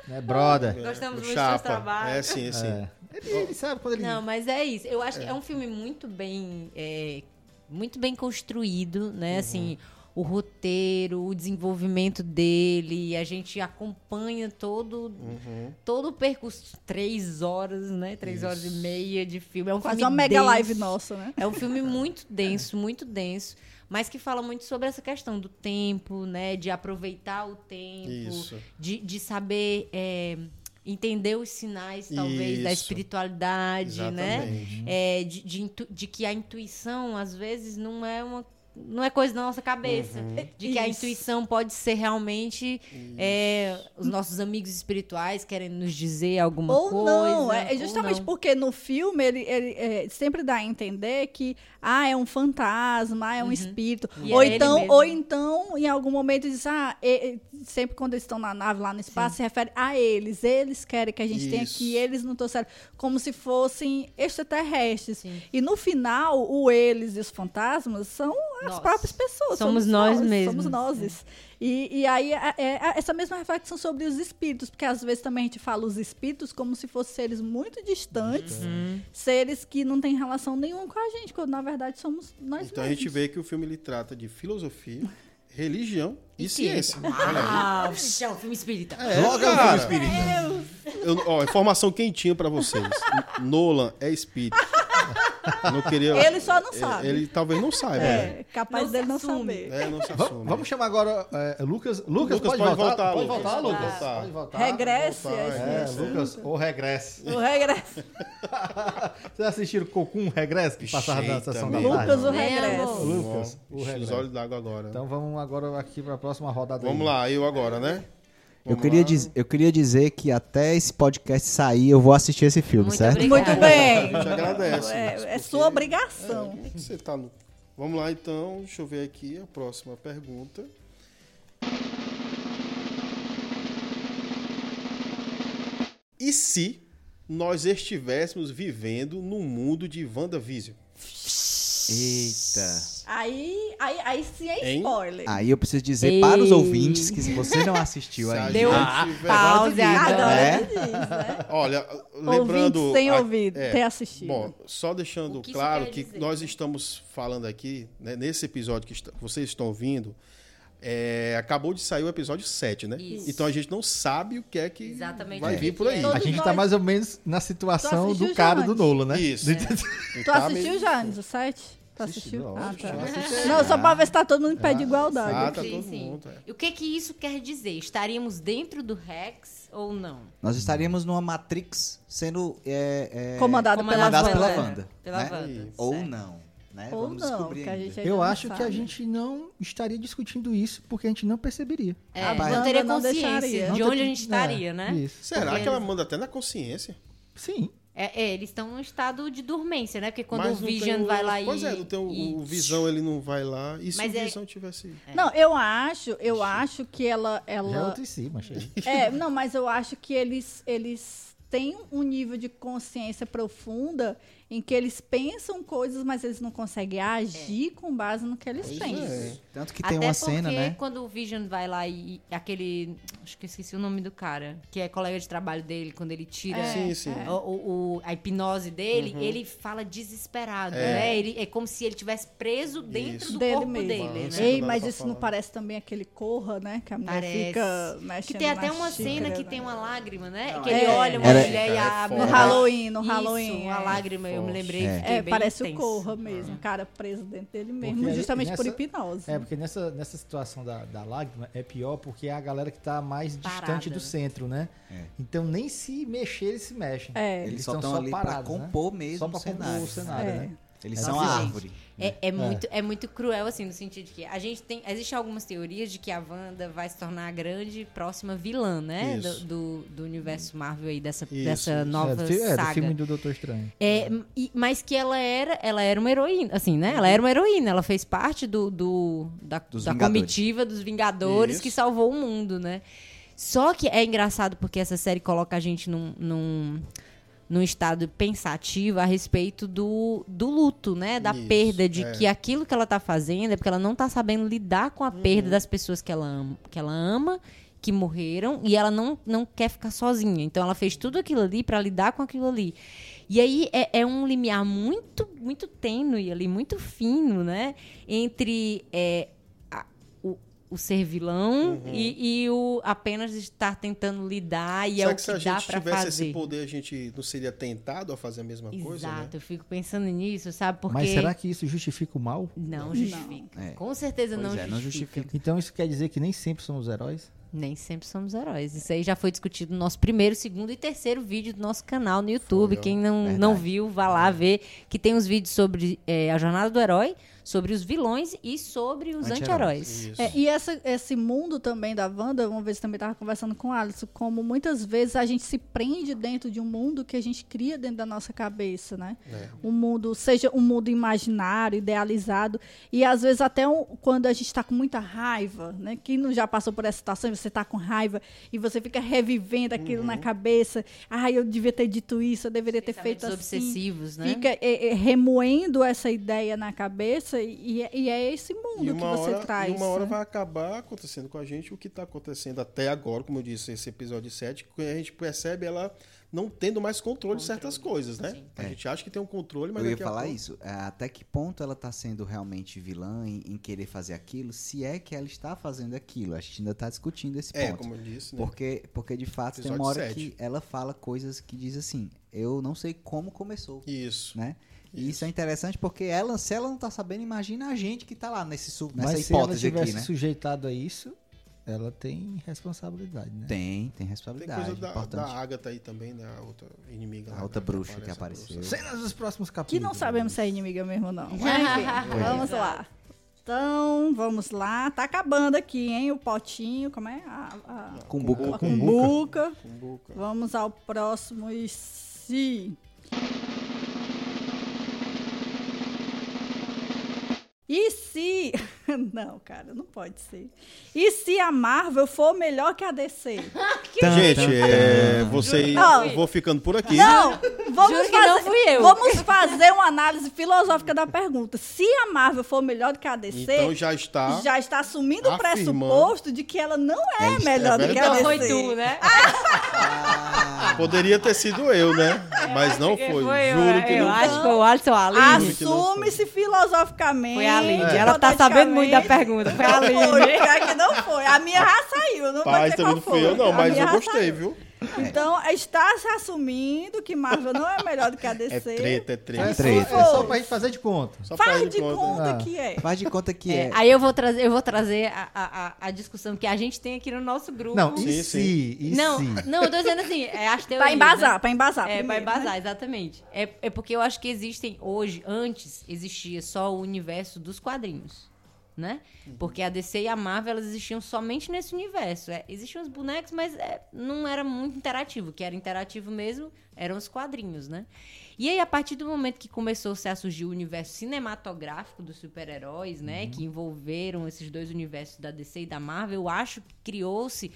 né, brother. Gostamos muito do trabalho. É, sim, sim. É. Ele, ele sabe quando ele. Não, mas é isso. Eu acho que é um filme muito bem, é, muito bem construído, né? Assim, o roteiro, o desenvolvimento dele, a gente acompanha todo, Uhum. todo o percurso, três horas, né? Três horas e meia de filme. É um Quase filme uma mega denso. live nossa, né? É um filme (laughs) muito denso, muito denso, mas que fala muito sobre essa questão do tempo, né? De aproveitar o tempo, Isso. de, de saber é, entender os sinais, talvez, da Isso. espiritualidade, né? Exatamente. É, de, de, de que a intuição, às vezes, não é uma. Não é coisa da nossa cabeça. Uhum. De que a Isso. intuição pode ser realmente é, os nossos amigos espirituais querendo nos dizer alguma Ou coisa. não, é é justamente não. porque no filme ele, ele, é, sempre dá a entender que ah, é um fantasma, ah, é um espírito. Uhum. E Ou é então, ou então, em algum momento diz, ah, sempre quando eles estão na nave lá no espaço, se refere a eles. Eles querem que a gente tenha Isso. aqui, eles não trouxeram. Como se fossem extraterrestres. Sim. E no final, o eles e os fantasmas são as Nós. próprias pessoas. Somos nós mesmos. Somos nós. E, e aí é, é essa mesma reflexão sobre os espíritos, porque às vezes também a gente fala os espíritos como se fossem seres muito distantes, Uhum. seres que não têm relação nenhuma com a gente, quando na verdade somos nós Então a mesmos. gente vê que o filme ele trata de filosofia, religião (laughs) e, E ciência. Ah, é um filme espírita. É, Logo é um filme espírita. Eu- ó, informação quentinha pra vocês. Nolan é espírito. Não queria. (laughs) Ele só não sabe. Ele talvez não saiba. É, É, capaz Não dele não saber. É, não se assume. Vamos chamar agora é, Lucas. Lucas. Lucas pode, pode voltar. voltar, Pode voltar, Lucas. Pode voltar. Regresse. Voltar, é, É, Lucas, ou regresse. O regresso. (laughs) Vocês assistiram Cocum Regresso, que passava na Eita, sessão da tarde? Lucas, o Né, regresso. amor? Lucas, o Os regresso. olhos d'água agora. Então vamos agora aqui para a próxima rodada. Vamos aí. lá, eu agora, né? Eu queria, diz- eu queria dizer que até esse podcast sair, eu vou assistir esse filme, Muito certo? obrigada. Muito bem. A gente agradece. É, mas é sua obrigação. É, você tá no... Vamos lá então, deixa eu ver aqui a próxima pergunta. E se nós estivéssemos vivendo num mundo de WandaVision? Eita. Aí, aí, aí sim é Hein? spoiler. Aí eu preciso dizer para os Ei. ouvintes que se você não assistiu (laughs) ainda, Deu tiver- pausa Agora. É? diz, né? Olha, lembrando. Ouvintes sem a- ouvido, é, ter assistido. Bom, só deixando O que isso claro quer que dizer? nós estamos falando aqui, né, nesse episódio que vocês estão ouvindo, é, acabou de sair o episódio 7, né? Isso. Então a gente não sabe o que é que Exatamente vai vir por aí. é. A gente tá nós- mais ou menos na Tu situação do cara do? Nolan, né? Isso. (laughs) Tu Tá assistiu meio- já, Anis, o 7? Tu Assisti, assistiu? lógico, Ah, tá. assisti. Não, só pra ver se tá todo mundo em pé de igualdade. Ah, tá Sim, todo sim. mundo. é. E o que que isso quer dizer? Estaríamos dentro do Rex ou não? nós estaríamos numa Matrix sendo é, é, Comandado pela Wanda. pela é, Wanda. Pela né? Wanda. Ou não. Né? Ou Vamos não, descobrir ainda. Eu não acho que a gente não estaria discutindo isso porque a gente não perceberia. É, A não Wanda teria não consciência deixaria. Não de ter- onde a gente é, estaria, né? Isso. Será Porque que ela manda até na consciência? Sim. É, é, eles estão num estado de dormência, né? Porque quando Mas o não Vision vai lá e... Pois é, não tem o, e- o Visão, ele não vai lá. E se Mas o é- Visão tivesse... Não, eu acho, eu acho que ela. Já é ela outro em aí. (laughs) é, não, mas eu acho que eles, eles têm um nível de consciência profunda em que eles pensam coisas, mas eles não conseguem agir com base no que eles Pois pensam. é. Tanto que tem Até uma porque cena, né? quando o Vision vai lá e aquele... Acho que eu esqueci o nome do cara. Que é colega de trabalho dele, quando ele tira... É, Sim, sim. é. o- o- o- a hipnose dele, ele fala desesperado, É. né? Ele, é como se ele tivesse preso dentro Isso. do Dele corpo mesmo. dele, né? Ei, mas isso não parece também aquele corra, né? Que a mulher Parece. fica mexendo Que tem até uma cena xícara, que né? tem uma lágrima, né? Não, que ele é. olha uma mulher e É abre. No. Halloween, no Isso, Halloween. uma é. lágrima, me lembrei. É. É, bem parece o tenso. corra mesmo, o cara preso dentro dele mesmo, Porque justamente por nessa- hipnose. É, porque nessa, nessa situação da, da lágrima é pior porque é a galera que tá mais distante Parada, do né? centro, né? É. Então nem se mexer eles se mexem. É. Eles, Eles só estão estão só ali parados, pra né? compor mesmo Só pra o compor cenário. o cenário, É. né? Eles É são a árvore. É, é muito, é muito cruel, assim, no sentido de que a gente tem. Existem algumas teorias de que a Wanda vai se tornar a grande próxima vilã, né? Do, do, do universo Marvel aí, dessa, Isso, dessa isso. nova é, do, fi- é, do saga. filme do Doutor Estranho. É, e- mas que ela era, ela era uma heroína, assim, né? Ela era uma heroína, ela fez parte do, do- da, Dos da comitiva dos Vingadores Isso. que salvou o mundo, né? Só que é engraçado porque essa série coloca a gente num, num, num estado pensativo a respeito do, do luto, né? Da Isso, perda, de é. que aquilo que ela tá fazendo é porque ela não tá sabendo lidar com a Uhum. perda das pessoas que ela ama, que ela ama que morreram e ela não, não quer ficar sozinha. Então ela fez tudo aquilo ali para lidar com aquilo ali. E aí é, é um limiar muito, muito tênue ali, muito fino, né? Entre é, o, ser vilão e, e o apenas estar tentando lidar e é Será o que que, se a dá gente para tivesse fazer. esse poder, a gente não seria tentado a fazer a mesma coisa, né? Exato, eu fico pensando nisso, sabe? Porque Mas será que isso justifica o mal? não justifica. É. Com certeza não, é, não justifica. justifica. Então isso quer dizer que nem sempre somos heróis? Nem sempre somos heróis. Isso aí já foi discutido no nosso primeiro, segundo e terceiro vídeo do nosso canal no YouTube. Foi. Quem não, Verdade. não viu, vá lá ver. Que tem os vídeos sobre é, a jornada do herói, sobre os vilões e sobre os Anti-heróis. Isso. É, e essa- esse mundo também da Wanda, uma vez também estava conversando com o Alisson, como muitas vezes a gente se prende dentro de um mundo que a gente cria dentro da nossa cabeça, né? É. Um mundo, seja um mundo imaginário, idealizado, e às vezes até um- quando a gente está com muita raiva, né? Quem não já passou por essa situação e você está com raiva e você fica revivendo aquilo Uhum. na cabeça, ah, eu devia ter dito isso, eu deveria ter feito assim obsessivos, né? fica é, é, remoendo essa ideia na cabeça e, é- e é esse mundo E que você hora, traz. e uma hora né? vai acabar acontecendo com a gente o que está acontecendo até agora, como eu disse, esse episódio 7, que a gente percebe ela não tendo mais controle, de certas coisas, né? sim. A É. gente acha que tem um controle, mas Eu ia daqui a falar pouco- isso. É, Até que ponto ela tá sendo realmente vilã em, em querer fazer aquilo, se é que ela está fazendo aquilo. A gente ainda tá discutindo esse É, ponto. como eu disse, né? Porque, porque de fato tem Episódio uma hora sete. que ela fala coisas que diz assim, eu não sei como começou, Isso. né? E isso é interessante porque ela, se ela não tá sabendo, imagina a gente que tá lá nesse nessa Mas se ela hipótese tivesse aqui, né? sujeitado a isso, ela tem responsabilidade, né? Tem, tem Tem responsabilidade, coisa da, importante. da Agatha aí também, né? A outra inimiga. A lá, outra né, bruxa que aparece, a apareceu. bruxa. Cenas dos próximos Que capítulos. não sabemos se é inimiga mesmo, não. Vamos lá. Então, vamos lá. Tá acabando aqui, hein? O potinho, como é? A, a, Cumbuca. a cumbuca. Cumbuca. Vamos ao próximo e se. E se. (laughs) Não, cara, não pode ser. E se a Marvel for melhor que a DC? Tan, Gente, tan, é, você, Não. eu vou ficando por aqui. Não! Vamos Juro que fazer, não fui eu. Vamos fazer uma análise filosófica da pergunta. Se a Marvel for melhor do que a DC, Então já está. já está assumindo o pressuposto de que ela não é, É, melhor é do que a. DC. Então foi tu, né? (laughs) (laughs) Poderia ter sido eu, né? Mas não foi. Juro que eu não acho foi. que foi o Alisson que não foi. Assume-se filosoficamente. Foi a Aline. É. Ela tá sabendo muito da pergunta. Foi a Não foi, Aline. pior que não foi. A minha já saiu, não Paz também não foi. fui eu, não, A mas eu gostei, saiu. viu? Então, está se assumindo que Marvel não é melhor do que a DC. É treta, é É treta. só, Treta. é só pra gente fazer de conta. Só pra Faz de conta, Ah. que é. Faz de conta que É, é. aí eu vou trazer, eu vou trazer a, a, a- discussão que a gente tem aqui no nosso grupo. Não, e Sim, se? E não, se? não, eu tô dizendo assim, é as teorias, Pra embasar, né? pra embasar. É, pra primeiro, né? embasar, exatamente. É, é porque eu acho que existem hoje, antes existia só o universo dos quadrinhos, né? Porque a DC e a Marvel elas existiam somente nesse universo. É, existiam os bonecos, mas é, não era muito interativo. O que era interativo mesmo eram os quadrinhos, né? E aí, a partir do momento que começou-se a surgir o universo cinematográfico dos super-heróis, né? Que envolveram esses dois universos da DC e da Marvel, eu acho que criou-se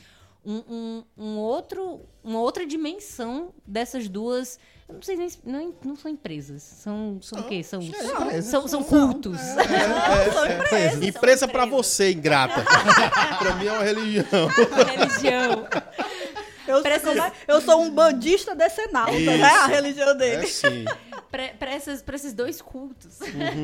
um, um, um outro, uma outra dimensão dessas duas. Eu não sei nem. Não, não são empresas. São, são o quê? São, empresas. são, são cultos. Empresa pra você, ingrata. (laughs) pra mim é uma religião. religião. Eu, sou, é? eu sou um bandista decenalta, Isso. né? A religião É dele. sim. (laughs) Para esses dois cultos,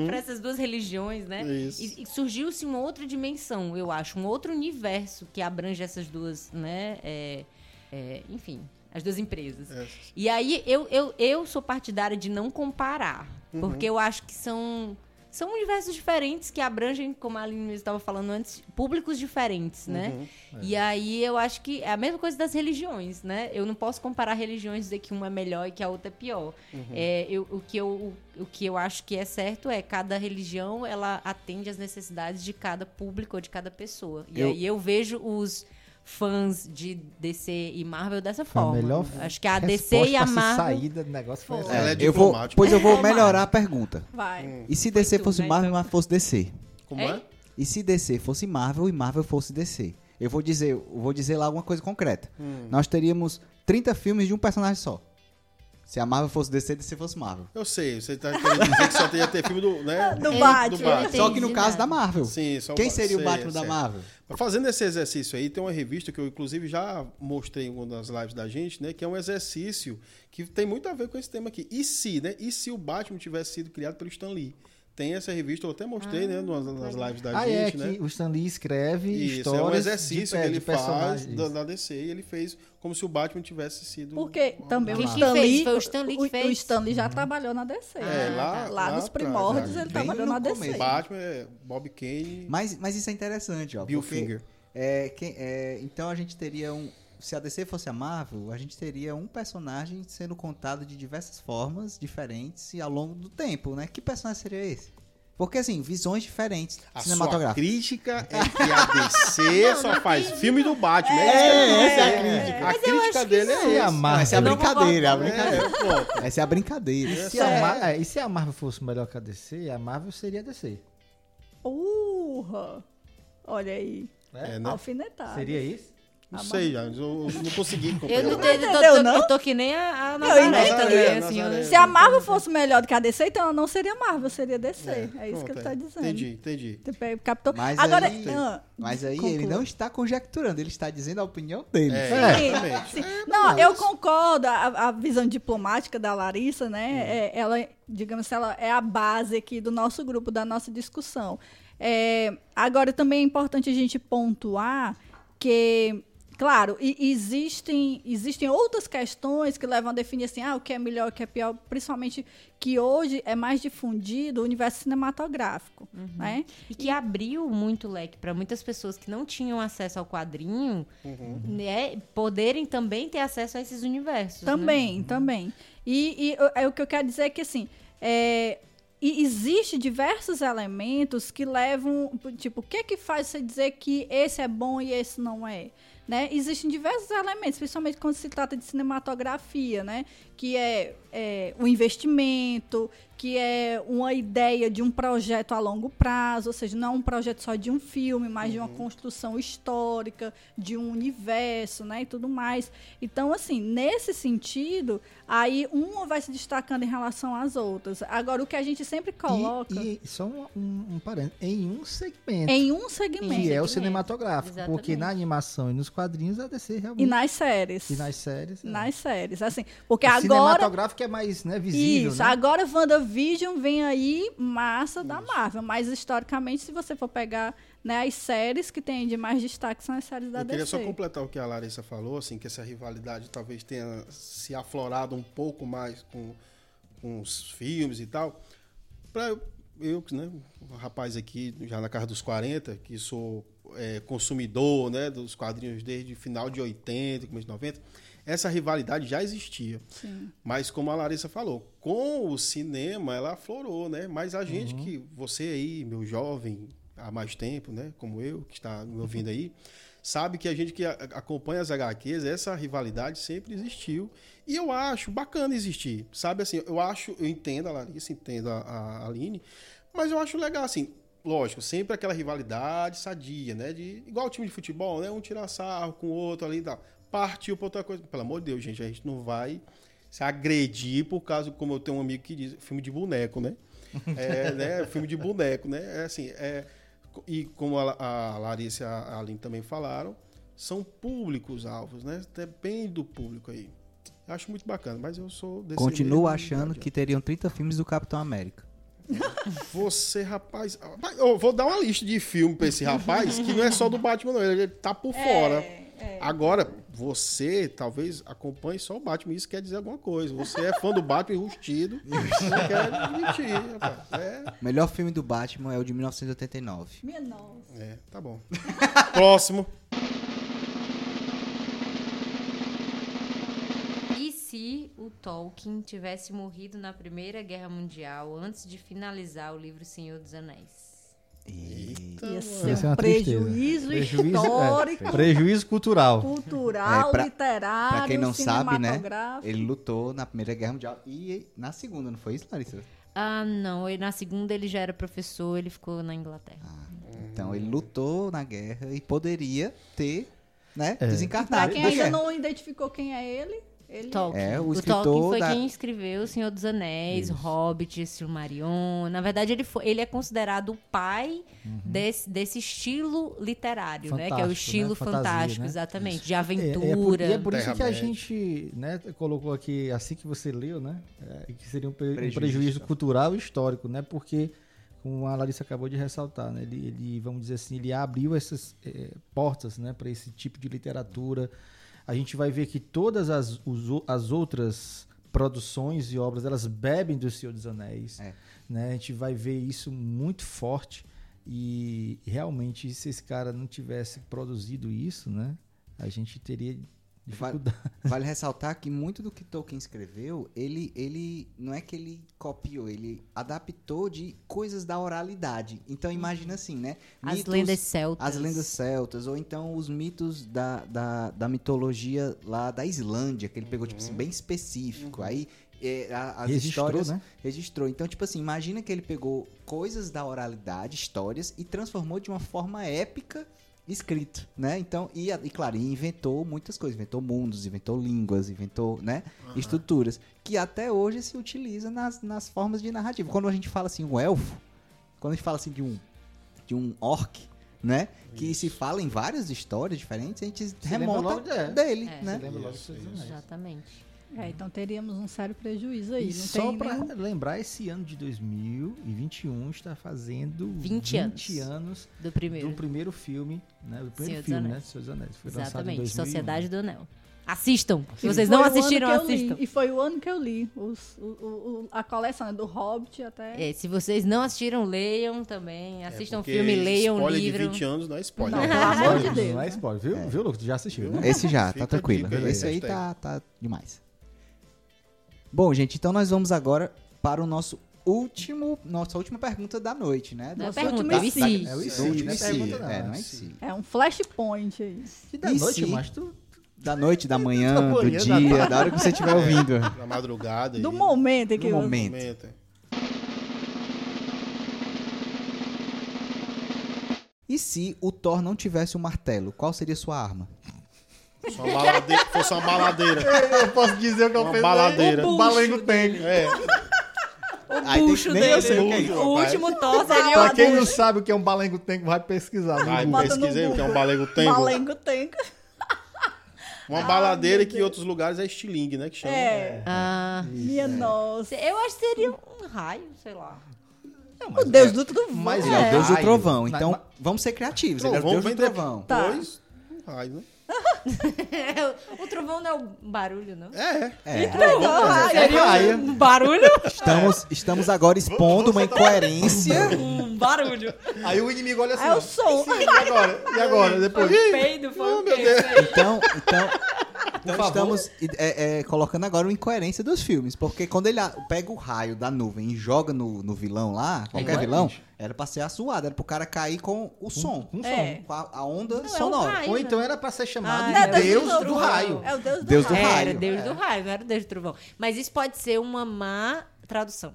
para essas duas religiões, né? Isso. E, e surgiu-se uma outra dimensão, eu acho, um outro universo que abrange essas duas, né? é, é, enfim, as duas empresas. É. E aí eu, eu, eu sou partidária de não comparar, Uhum. porque eu acho que são, são universos diferentes que abrangem, como a Aline estava falando antes, públicos diferentes, né? E aí eu acho que é a mesma coisa das religiões, né? Eu não posso comparar religiões e dizer que uma é melhor e que a outra é pior. É, eu, o, que eu, o, o que eu acho que é certo é cada religião ela atende às necessidades de cada público ou de cada pessoa. E Eu- aí eu vejo os fãs de DC e Marvel dessa Foi a forma. melhor acho que a DC e a se Marvel saída do negócio foi. Ela é eu vou, pois eu vou Diplomática. melhorar a pergunta. Vai. E se DC tu, fosse né, Marvel, então? mas fosse DC? Como é? E se DC fosse Marvel e Marvel fosse DC? Eu vou dizer, eu vou dizer lá alguma coisa concreta. Hum. Nós teríamos 30 filmes de um personagem só. Se a Marvel fosse DC, DC fosse Marvel. Eu sei, você tá querendo dizer que só ia ter filme do, né? (laughs) Do Batman. do Batman. Só que no Entendi caso da Marvel. Sim, só Quem seria o sei, Batman da sei. Marvel? Fazendo esse exercício aí, tem uma revista que eu, inclusive, já mostrei em uma das lives da gente, né? Que é um exercício que tem muito a ver com esse tema aqui. E se, né? E se o Batman tivesse sido criado pelo Stan Lee? Tem essa revista, eu até mostrei, né? Nas, nas lives da Ah, é, gente, né? que o Stan Lee escreve Isso, histórias é um de, exercício pe- que de ele faz personagens. da, da DC e ele fez como se o Batman tivesse sido. Porque também o Stan? Lee. Foi o Stan Lee que fez? O Stan Lee já trabalhou na DC. É, né? lá- lá, lá nos atrás, primórdios já. ele trabalhou na DC. Batman é Bob Kane, Mas, mas isso é interessante, ó. Bill porque, Finger. É, quem- é, então a gente teria um. Se a DC fosse a Marvel, a gente teria um personagem sendo contado de diversas formas diferentes e ao longo do tempo, né? Que personagem seria esse? Porque, assim, visões diferentes A sua cinematográficas. crítica é (laughs) que a DC só faz filme do Batman. É, É, essa é a é, crítica. Mas A crítica dele é não. A essa. Marvel? Não, essa é a não brincadeira, é a concordo. brincadeira. É. Essa é a brincadeira. E se, É. a Mar- é, e se a Marvel fosse melhor que a DC, a Marvel seria a DC. Urra! Olha aí. É, né? Alfinetada. Seria isso? Não sei, já, eu, eu não consegui Eu acompanhar. não tenho, tô, entendeu, tô- não? eu tô que nem a, a Eu Nazaré entendi. também, Nazaré, assim. Nazaré. eu- Se a Marvel fosse melhor do que a DC, então ela não seria Marvel, seria DC. É, isso pronto, que ele é. tá dizendo. Entendi, entendi. Tipo, Captou? Mas Agora, aí- ah, Mas aí conclua. ele não está conjecturando, ele está dizendo a opinião dele. É, Sim, exatamente. sim. Não, eu concordo. A, a visão diplomática da Larissa, né? é- ela, digamos, ela é a base aqui do nosso grupo, da nossa discussão. É, agora, também é importante a gente pontuar que, claro, e- existem, existem outras questões que levam a definir assim, ah, o que é melhor, o que é pior, principalmente que hoje é mais difundido o universo cinematográfico, né? E que abriu muito leque para muitas pessoas que não tinham acesso ao quadrinho, né, poderem também ter acesso a esses universos. né? Também, também. E, e, o- é, o que eu quero dizer é que, assim, é, e existe diversos elementos que levam, tipo, o que é que faz você dizer que esse é bom e esse não é? Né? Existem diversos elementos, principalmente quando se trata de cinematografia, né? Que é, é o investimento, que é uma ideia de um projeto a longo prazo, ou seja, não é um projeto só de um filme, mas de uma construção histórica, de um universo, né, e tudo mais. Então, assim, nesse sentido, aí uma vai se destacando em relação às outras. Agora, o que a gente sempre coloca E, e só um, um, um parênteses, em um segmento, em um que é o segmento segmento, cinematográfico. Porque exatamente. na animação e nos quadrinhos a DC realmente. e nas séries. e nas séries. é. Nas séries, assim, porque o agora cinematográfico é mais né, visível. Isso, né? agora WandaVision vem aí massa da Marvel, mas historicamente, se você for pegar né, as séries que tem de mais destaque, são as séries da Eu queria só completar o que a Larissa falou, assim, que essa rivalidade talvez tenha se aflorado um pouco mais com, com os filmes e tal. Pra eu, eu, né, um rapaz aqui, já na casa dos 40, que sou é, consumidor, né, dos quadrinhos desde final de 80, começo de 90, essa rivalidade já existia. Mas como a Larissa falou, com o cinema ela aflorou, né? Mas a gente que, você aí, meu jovem, há mais tempo, né? Como eu, que está me ouvindo aí, sabe que a gente que acompanha as HQs, essa rivalidade sempre existiu. E eu acho bacana existir, sabe? Assim, eu acho, eu entendo a Larissa, entendo a, a Aline, mas eu acho legal, assim, lógico, sempre aquela rivalidade sadia, né? De, igual o time de futebol, né? Um tirar sarro com o outro ali e tal. Partiu pra outra coisa. Pelo amor de Deus, gente, a gente não vai se agredir por causa, como eu tenho um amigo que diz, filme de boneco, né? (laughs) É, né? Filme de boneco, né? É assim, é, e como a, a Larissa e a Aline também falaram, são públicos alvos, né? Depende do público aí. Eu acho muito bacana, mas eu sou desse Continuo achando que teriam 30 filmes do Capitão América. Você, rapaz. Eu vou dar uma lista de filme pra esse rapaz que não é só do Batman, não. Ele tá por fora. Agora, você talvez acompanhe só o Batman. Isso quer dizer alguma coisa. Você é fã do Batman enrustido. não (laughs) quer admitir, rapaz. É, O melhor filme do Batman é o de 1989. Minha nossa. é, tá bom. (laughs) Próximo. E se o Tolkien tivesse morrido na Primeira Guerra Mundial antes de finalizar o livro Senhor dos Anéis? Eita, Ia é um prejuízo, Prejuízo, histórico, é, prejuízo cultural. cultural, É, pra- literário, Pra quem não sabe, né? cinematográfico. Ele lutou na Primeira Guerra Mundial e na Segunda, não foi isso, Larissa? Ah, não. E na segunda ele já era professor, ele ficou na Inglaterra. Então ele lutou na guerra e poderia ter, né, É. desencarnado. Pra quem da ainda guerra. não identificou quem é ele, ele Tolkien. É, o o Tolkien foi da- quem escreveu O Senhor dos Anéis, Hobbit, Silmarillion. Na verdade, ele, foi, ele é considerado o pai desse, desse estilo literário, né? Que é Fantástico, o né? estilo Fantasia, fantástico, né? exatamente. De É, é por, aventura. e é por isso que a gente né, colocou aqui, assim que você leu, né? é, que seria um, pre- um Prejuízo prejuízo, histórico. cultural e histórico, né? Porque, como a Larissa acabou de ressaltar, né, ele, ele, vamos dizer assim, ele abriu essas eh, portas né, para esse tipo de literatura. A gente vai ver que todas as, os as outras produções e obras, elas bebem do Senhor dos Anéis. É. Né? A gente vai ver isso muito forte. E realmente, se esse cara não tivesse produzido isso, né? A gente teria Vale, vale ressaltar que muito do que Tolkien escreveu, ele, ele não é que ele copiou, ele adaptou de coisas da oralidade. Então imagina assim, né? As Mitos- lendas celtas. As lendas celtas, ou então os mitos da, da, da mitologia lá da Islândia, que ele pegou, tipo assim, bem específico. Aí é, a- as Registrou, histórias. né? Registrou. Então, tipo assim, imagina que ele pegou coisas da oralidade, histórias, e transformou de uma forma épica escrito, né? Então, e, e claro, inventou muitas coisas, inventou mundos, inventou línguas, inventou, né, estruturas, que até hoje se utiliza nas, nas formas de narrativa. Quando a gente fala assim, um elfo, quando a gente fala assim de um de um orc, né, que se fala em várias histórias diferentes, a gente lembra remonta logo de- dele, É. né? Você lembra logo Isso, isso. Exatamente. É, então teríamos um sério prejuízo aí. E não só para nenhum- lembrar, esse ano de 2021 está fazendo 20 20 anos Do primeiro. do primeiro filme, né? Do Senhor primeiro dos filme, né? Seus Anéis. Foi lançado em Exatamente. 2001. Sociedade do Anel. Assistam. Se vocês não assistiram, li, assistam. E foi o ano que eu li. os- o- o- a coleção né, do Hobbit até. É, se vocês não assistiram, leiam também. Assistam o É, filme, leiam o spoiler livro. de 20 anos não é spoiler. Não, pelo amor de Não Deus. é spoiler, viu? Viu, Lucas? Tu já assistiu, né? Esse já, Fica tá tranquilo. Esse aí tá, tá demais. Bom, gente, então nós vamos agora para o nosso último, nossa última pergunta da noite, né? Não é pergunta, último- é. É o IC, do último não é pergunta, não. É, não é É IC. É um flashpoint aí. E da E noite, mas tu... Da noite, da manhã, (laughs) Da do manhã, da dia, da hora que você estiver ouvindo. (laughs) Na madrugada. Do aí. momento que Do eu- momento. Momento. E se o Thor não tivesse o martelo, qual seria sua arma? Fosse uma baladeira. Fosse uma baladeira. (laughs) Eu posso dizer o que Uma baladeira. O balengo tem. É, Aí tem- bucho nem eu dele. sei o que é isso. O rapaz. último seria Pra o quem não sabe o que é um balengo tem, vai pesquisar. no Vai, Google. Bota no pesquisei o que é um Google. balego tempo. Balengo tem. Uma baladeira que em outros lugares é estilingue, né? Que chama. É. Ah, Minha nossa. eu acho que seria um raio, sei lá. Não, O Deus é- do trovão. mas é o deus do trovão. Então, mas- vamos ser criativos. Ele é o Trovão deus vem do trovão. Tá. depois um raio, né? (laughs) o trovão não é o barulho, não? É. É. Raio. Seria Um barulho? Estamos, estamos agora expondo uma incoerência. Um barulho. Aí o inimigo olha assim, É o som. E agora? E agora? (laughs) Depois? Peido, foi o quê? Então, então, então favor. estamos é, é, colocando agora uma incoerência dos filmes. Porque quando ele a- pega o raio da nuvem e joga no, no vilão lá, qualquer vilão, era pra ser assoado, era pro cara cair com o som. Um som. É. Com a, a onda Não, é sonora. um raio. Ou então era pra ser chamado Ah, de é Deus Deus do do raio. É o Deus do Deus do raio. raio. Era Deus do raio, não era Deus do trovão. Mas isso pode ser uma má tradução.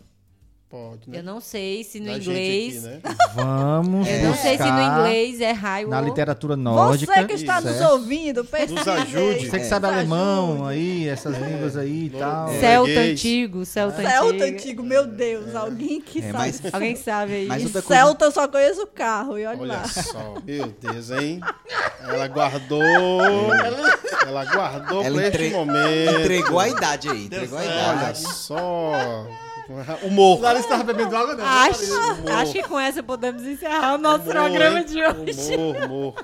Pode, né? Eu não sei se no Da inglês. aqui, né? Vamos (laughs) Eu não sei se no inglês é raio Na literatura nórdica. Você que está certo? nos ouvindo, pesquise. Nos ajude. Você que É. sabe Nos alemão ajude. aí, essas línguas aí e tal. É. Celta antigo, Celta Celta antigo. antigo, meu Deus. Alguém que É, sabe. mas- Alguém sabe aí? Mas outra coisa- Celta eu só conheço o carro. E olha, Olha lá. só. Meu Deus, hein? Ela guardou. Ela guardou Ela pra entre- este momento. Entregou a idade aí, entregou a Olha idade. só. (laughs) Humor. Larissa tava bebendo água, não. Acho, Humor. acho que com essa podemos encerrar o nosso Humor, programa hein? de hoje. Humor, humor.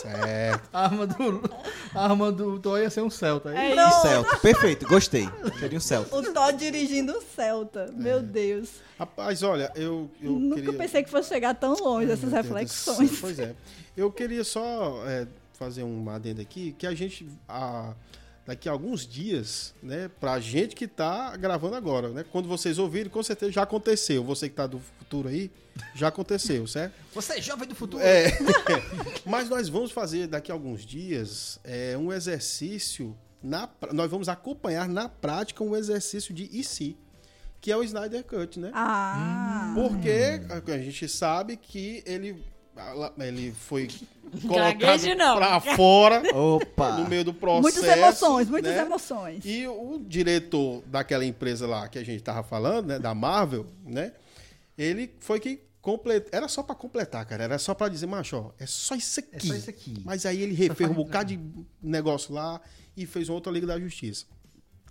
Certo. A arma do, a arma do Thor ia ser um Celta. É Um Celta, perfeito, gostei. Seria um Celta. O Thor dirigindo o Celta. Meu Deus. Rapaz, olha, eu, eu Nunca queria... pensei que fosse chegar tão longe essas Meu Deus do reflexões. Pois é. Eu queria só é, fazer um adendo aqui, que a gente, a- daqui a alguns dias, né, pra gente que tá gravando agora, né, quando vocês ouvirem, com certeza já aconteceu. Você que tá do futuro aí, já aconteceu, (laughs) certo? Você é jovem do futuro. É. (laughs) Mas nós vamos fazer daqui a alguns dias é, um exercício. Na, nós vamos acompanhar na prática um exercício de IC, que é o Snyder Cut, né? Ah. Porque a gente sabe que ele, ele foi (laughs) colocado não. pra fora Opa! no meio do processo. Muitas emoções, muitas né? emoções. E o diretor daquela empresa lá que a gente tava falando, né, da Marvel, né? Ele foi que completou, era só pra completar, cara, era só pra dizer, macho, ó, é só isso aqui. É só isso aqui. Mas aí ele refez um bocado de negócio lá e fez uma outra Liga da Justiça.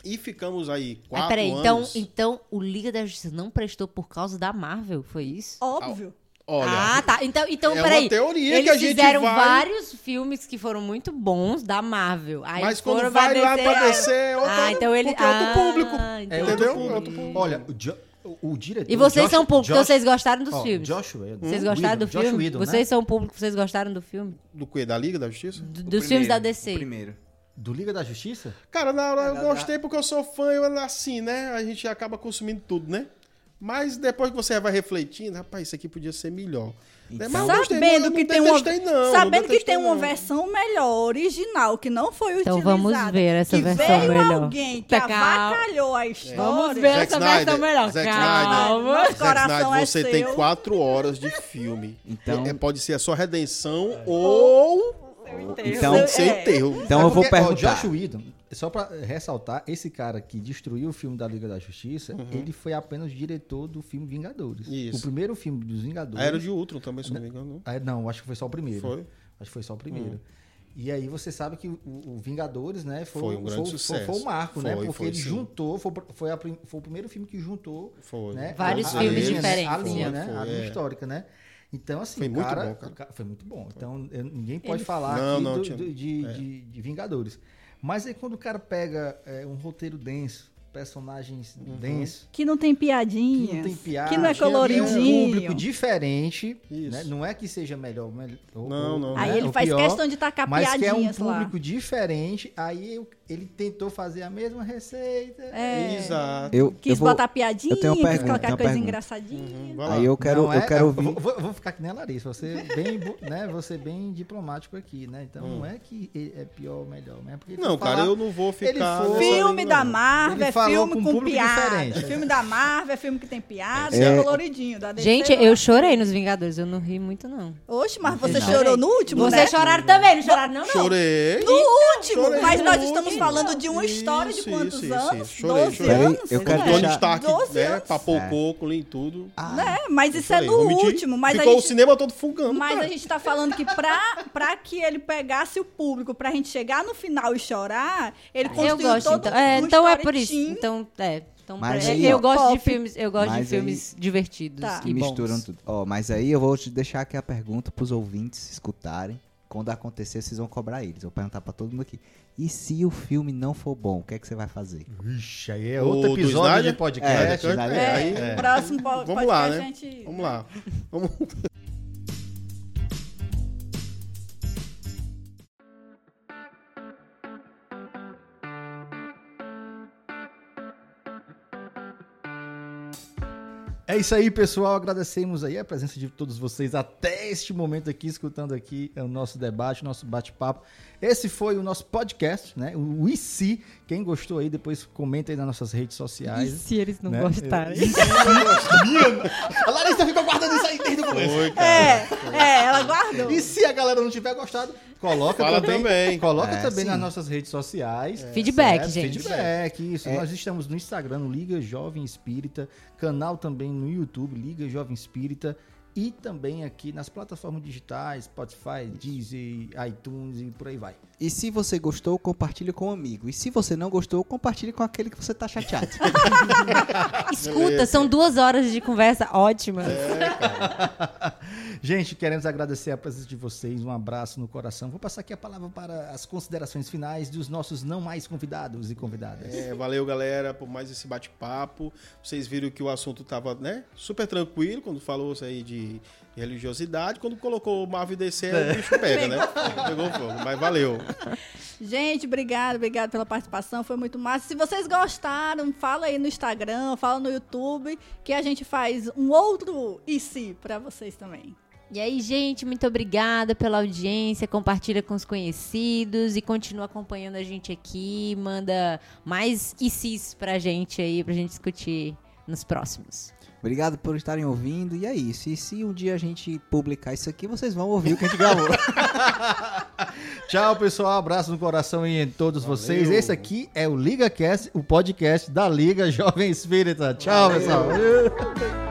E ficamos aí quatro peraí, então, anos. então o Liga da Justiça não prestou por causa da Marvel, foi isso? Óbvio. Olha, ah, tá. Então, então é peraí. uma teoria Eles que a gente fizeram vai- vários filmes que foram muito bons da Marvel. Aí Mas foram quando vai lá pra descer, é outro- ah, então ele... porque é outro ah, público. então- É Entendeu? outro Outro público. Olha, o, Jo- o- diretor. E vocês Josh- são público, então Josh- vocês gostaram dos ó, filmes? Josh Whedon. Vocês gostaram Whedon, do Josh filme? Whedon, né? vocês são público, vocês gostaram do filme? Do que? Da Liga da Justiça? D- O dos filmes da DC? o Primeiro. Do Liga da Justiça? Cara, na hora eu da- gostei porque eu sou fã, eu assim, né? A gente acaba consumindo tudo, né? Mas depois que você vai refletindo, rapaz, isso aqui podia ser melhor. Né? Mas eu gostei, Sabendo não, que não tem uma, não, sabendo que tem uma versão melhor, original, que não foi Então utilizada. vamos ver essa que versão veio melhor. alguém que calma. avacalhou a história. Vamos ver Zack essa Snyder, versão melhor. Zack Calma. Nosso Zack Snyder, é você seu. tem quatro horas de filme. Então- É, pode ser a sua redenção ou Então, Seu- seu é. enterro. então eu vou Porque, ó, perguntar. Josh Whedon, só pra ressaltar, esse cara que destruiu o filme da Liga da Justiça, ele foi apenas diretor do filme Vingadores. Isso. O primeiro filme dos Vingadores. A Era de Ultron também, se não me engano. Ah, não, acho que foi só o primeiro. Foi? Acho que foi só o primeiro. E aí você sabe que o, o Vingadores, né, foi, Foi um grande foi, sucesso. Foi, o marco, né? Foi, Porque foi, ele sim. juntou, foi, foi, a foi o primeiro filme que juntou Foi. né, Vários a- a filmes linha, né, diferentes, A linha, é. né? Foi, a linha é. histórica, né? Então, assim, Foi o muito cara, bom, cara. Foi muito bom. Então, eu- ninguém pode Ele- falar Não, aqui não, do- tinha- de, é. de- de Vingadores. Mas aí quando o cara pega é, um roteiro denso, personagens Uhum. densos, Que não tem que piadinha. não tem piada, Que não é que um coloridinho. público diferente, Isso. né? não é que seja melhor, mel- ou- Não, ou, não. né, Aí ele ou faz pior, questão de tacar mas que é um piadinhas lá. público diferente, aí eu- ele tentou fazer a mesma receita. É. Exato. Eu, Quis eu vou, botar piadinha, eu tenho uma quis pergunta, colocar coisa pergunta. engraçadinha. Lá. Aí eu quero, Não eu é- quero eu ouvir. vou, vou- eu vou ficar que nem a Larissa, você bem, bo- (laughs) né, você bem diplomático aqui, né? Então Hum. não é que ele é pior ou melhor, né? Porque ele Não, cara, falar- eu não vou ficar. ele foi- Filme da. Marvel Ele é falou filme com um público piada. diferente. Filme da Marvel é filme que tem piada, É. é coloridinho. Da DC, Gente, eu chorei nos Vingadores, eu não ri muito, não. Oxe, mas você Não. chorou no último, né? Vocês choraram também, não choraram não, não? Chorei. No último, Chorei mas nós estamos falando de uma Isso, história de quantos isso, anos? isso. Chorei, 12 chorei. anos? Eu quero né? Tony deixar- Stark, 12 né? anos. Papocou com e tudo. Né? Mas isso é no último. Mas Ficou a o gente, cinema todo fungando. mas cara. a gente tá falando que pra, pra que ele pegasse o público, pra gente chegar no final e chorar, ele Eu construiu gosto, todo então. É, um então é por isso. Então, é. Então, Mas pra- aí, eu ó. gosto de Pop. filmes, eu gosto de Mas aí- filmes divertidos Tá. e que bons. misturam tudo. Ó, mas aí eu vou te deixar aqui a pergunta pros ouvintes escutarem. Quando acontecer, vocês vão cobrar eles. Eu vou perguntar pra todo mundo aqui. E se o filme não for bom, o que é que você vai fazer? Vixe, aí é O outro do episódio de podcast. É, É, Snyder. É, aí- o próximo po- Vamos lá, podcast né? a gente... Vamos lá. (laughs) Vamos... É isso aí, pessoal. Agradecemos aí a presença de todos vocês até este momento aqui, escutando aqui o nosso debate, o nosso bate-papo. Esse foi o nosso podcast, né? O IC. Quem gostou aí, depois comenta aí nas nossas redes E sociais. se eles não né? gostarem? E se não gostarem? (laughs) A Larissa ficou guardando isso aí desde o começo. Foi, cara. É, é, ela guardou. E se a galera não tiver gostado, coloca Fala também, também. Coloca É, também sim. nas nossas redes sociais. Feedback, Certo? gente. Feedback, isso. É. Nós estamos no Instagram, no Liga Jovem Espírita, canal também no YouTube, Liga Jovem Espírita, e também aqui nas plataformas digitais, Spotify, Deezer, iTunes e por aí vai. E se você gostou, compartilhe com um amigo. E se você não gostou, compartilhe com aquele que você tá chateado. (laughs) Escuta, são duas horas de conversa ótima. (laughs) Gente, queremos agradecer a presença de vocês, um abraço no coração. Vou passar aqui a palavra para as considerações finais dos nossos não mais convidados e convidadas. É, valeu, galera, por mais esse bate-papo. Vocês viram que o assunto tava, né, super tranquilo quando falou isso aí de religiosidade. Quando colocou o Marvel DC, o bicho pega, né? Pegou fogo, mas valeu. Gente, obrigado, obrigado pela participação, foi muito massa. Se vocês gostaram, fala aí no Instagram, fala no YouTube, que a gente faz um outro e se pra vocês também. E aí, gente, muito obrigada pela audiência. Compartilha com os conhecidos e continua acompanhando a gente aqui. Manda mais ICs pra gente aí, pra gente discutir nos próximos. Obrigado por estarem ouvindo. E é isso. E se um dia a gente publicar isso aqui, vocês vão ouvir o que a gente gravou. (laughs) Tchau, pessoal. Abraço no coração e em todos Valeu. vocês. Esse aqui é o LigaCast, o podcast da Liga Jovem Espírita. Tchau, Valeu. pessoal. (laughs)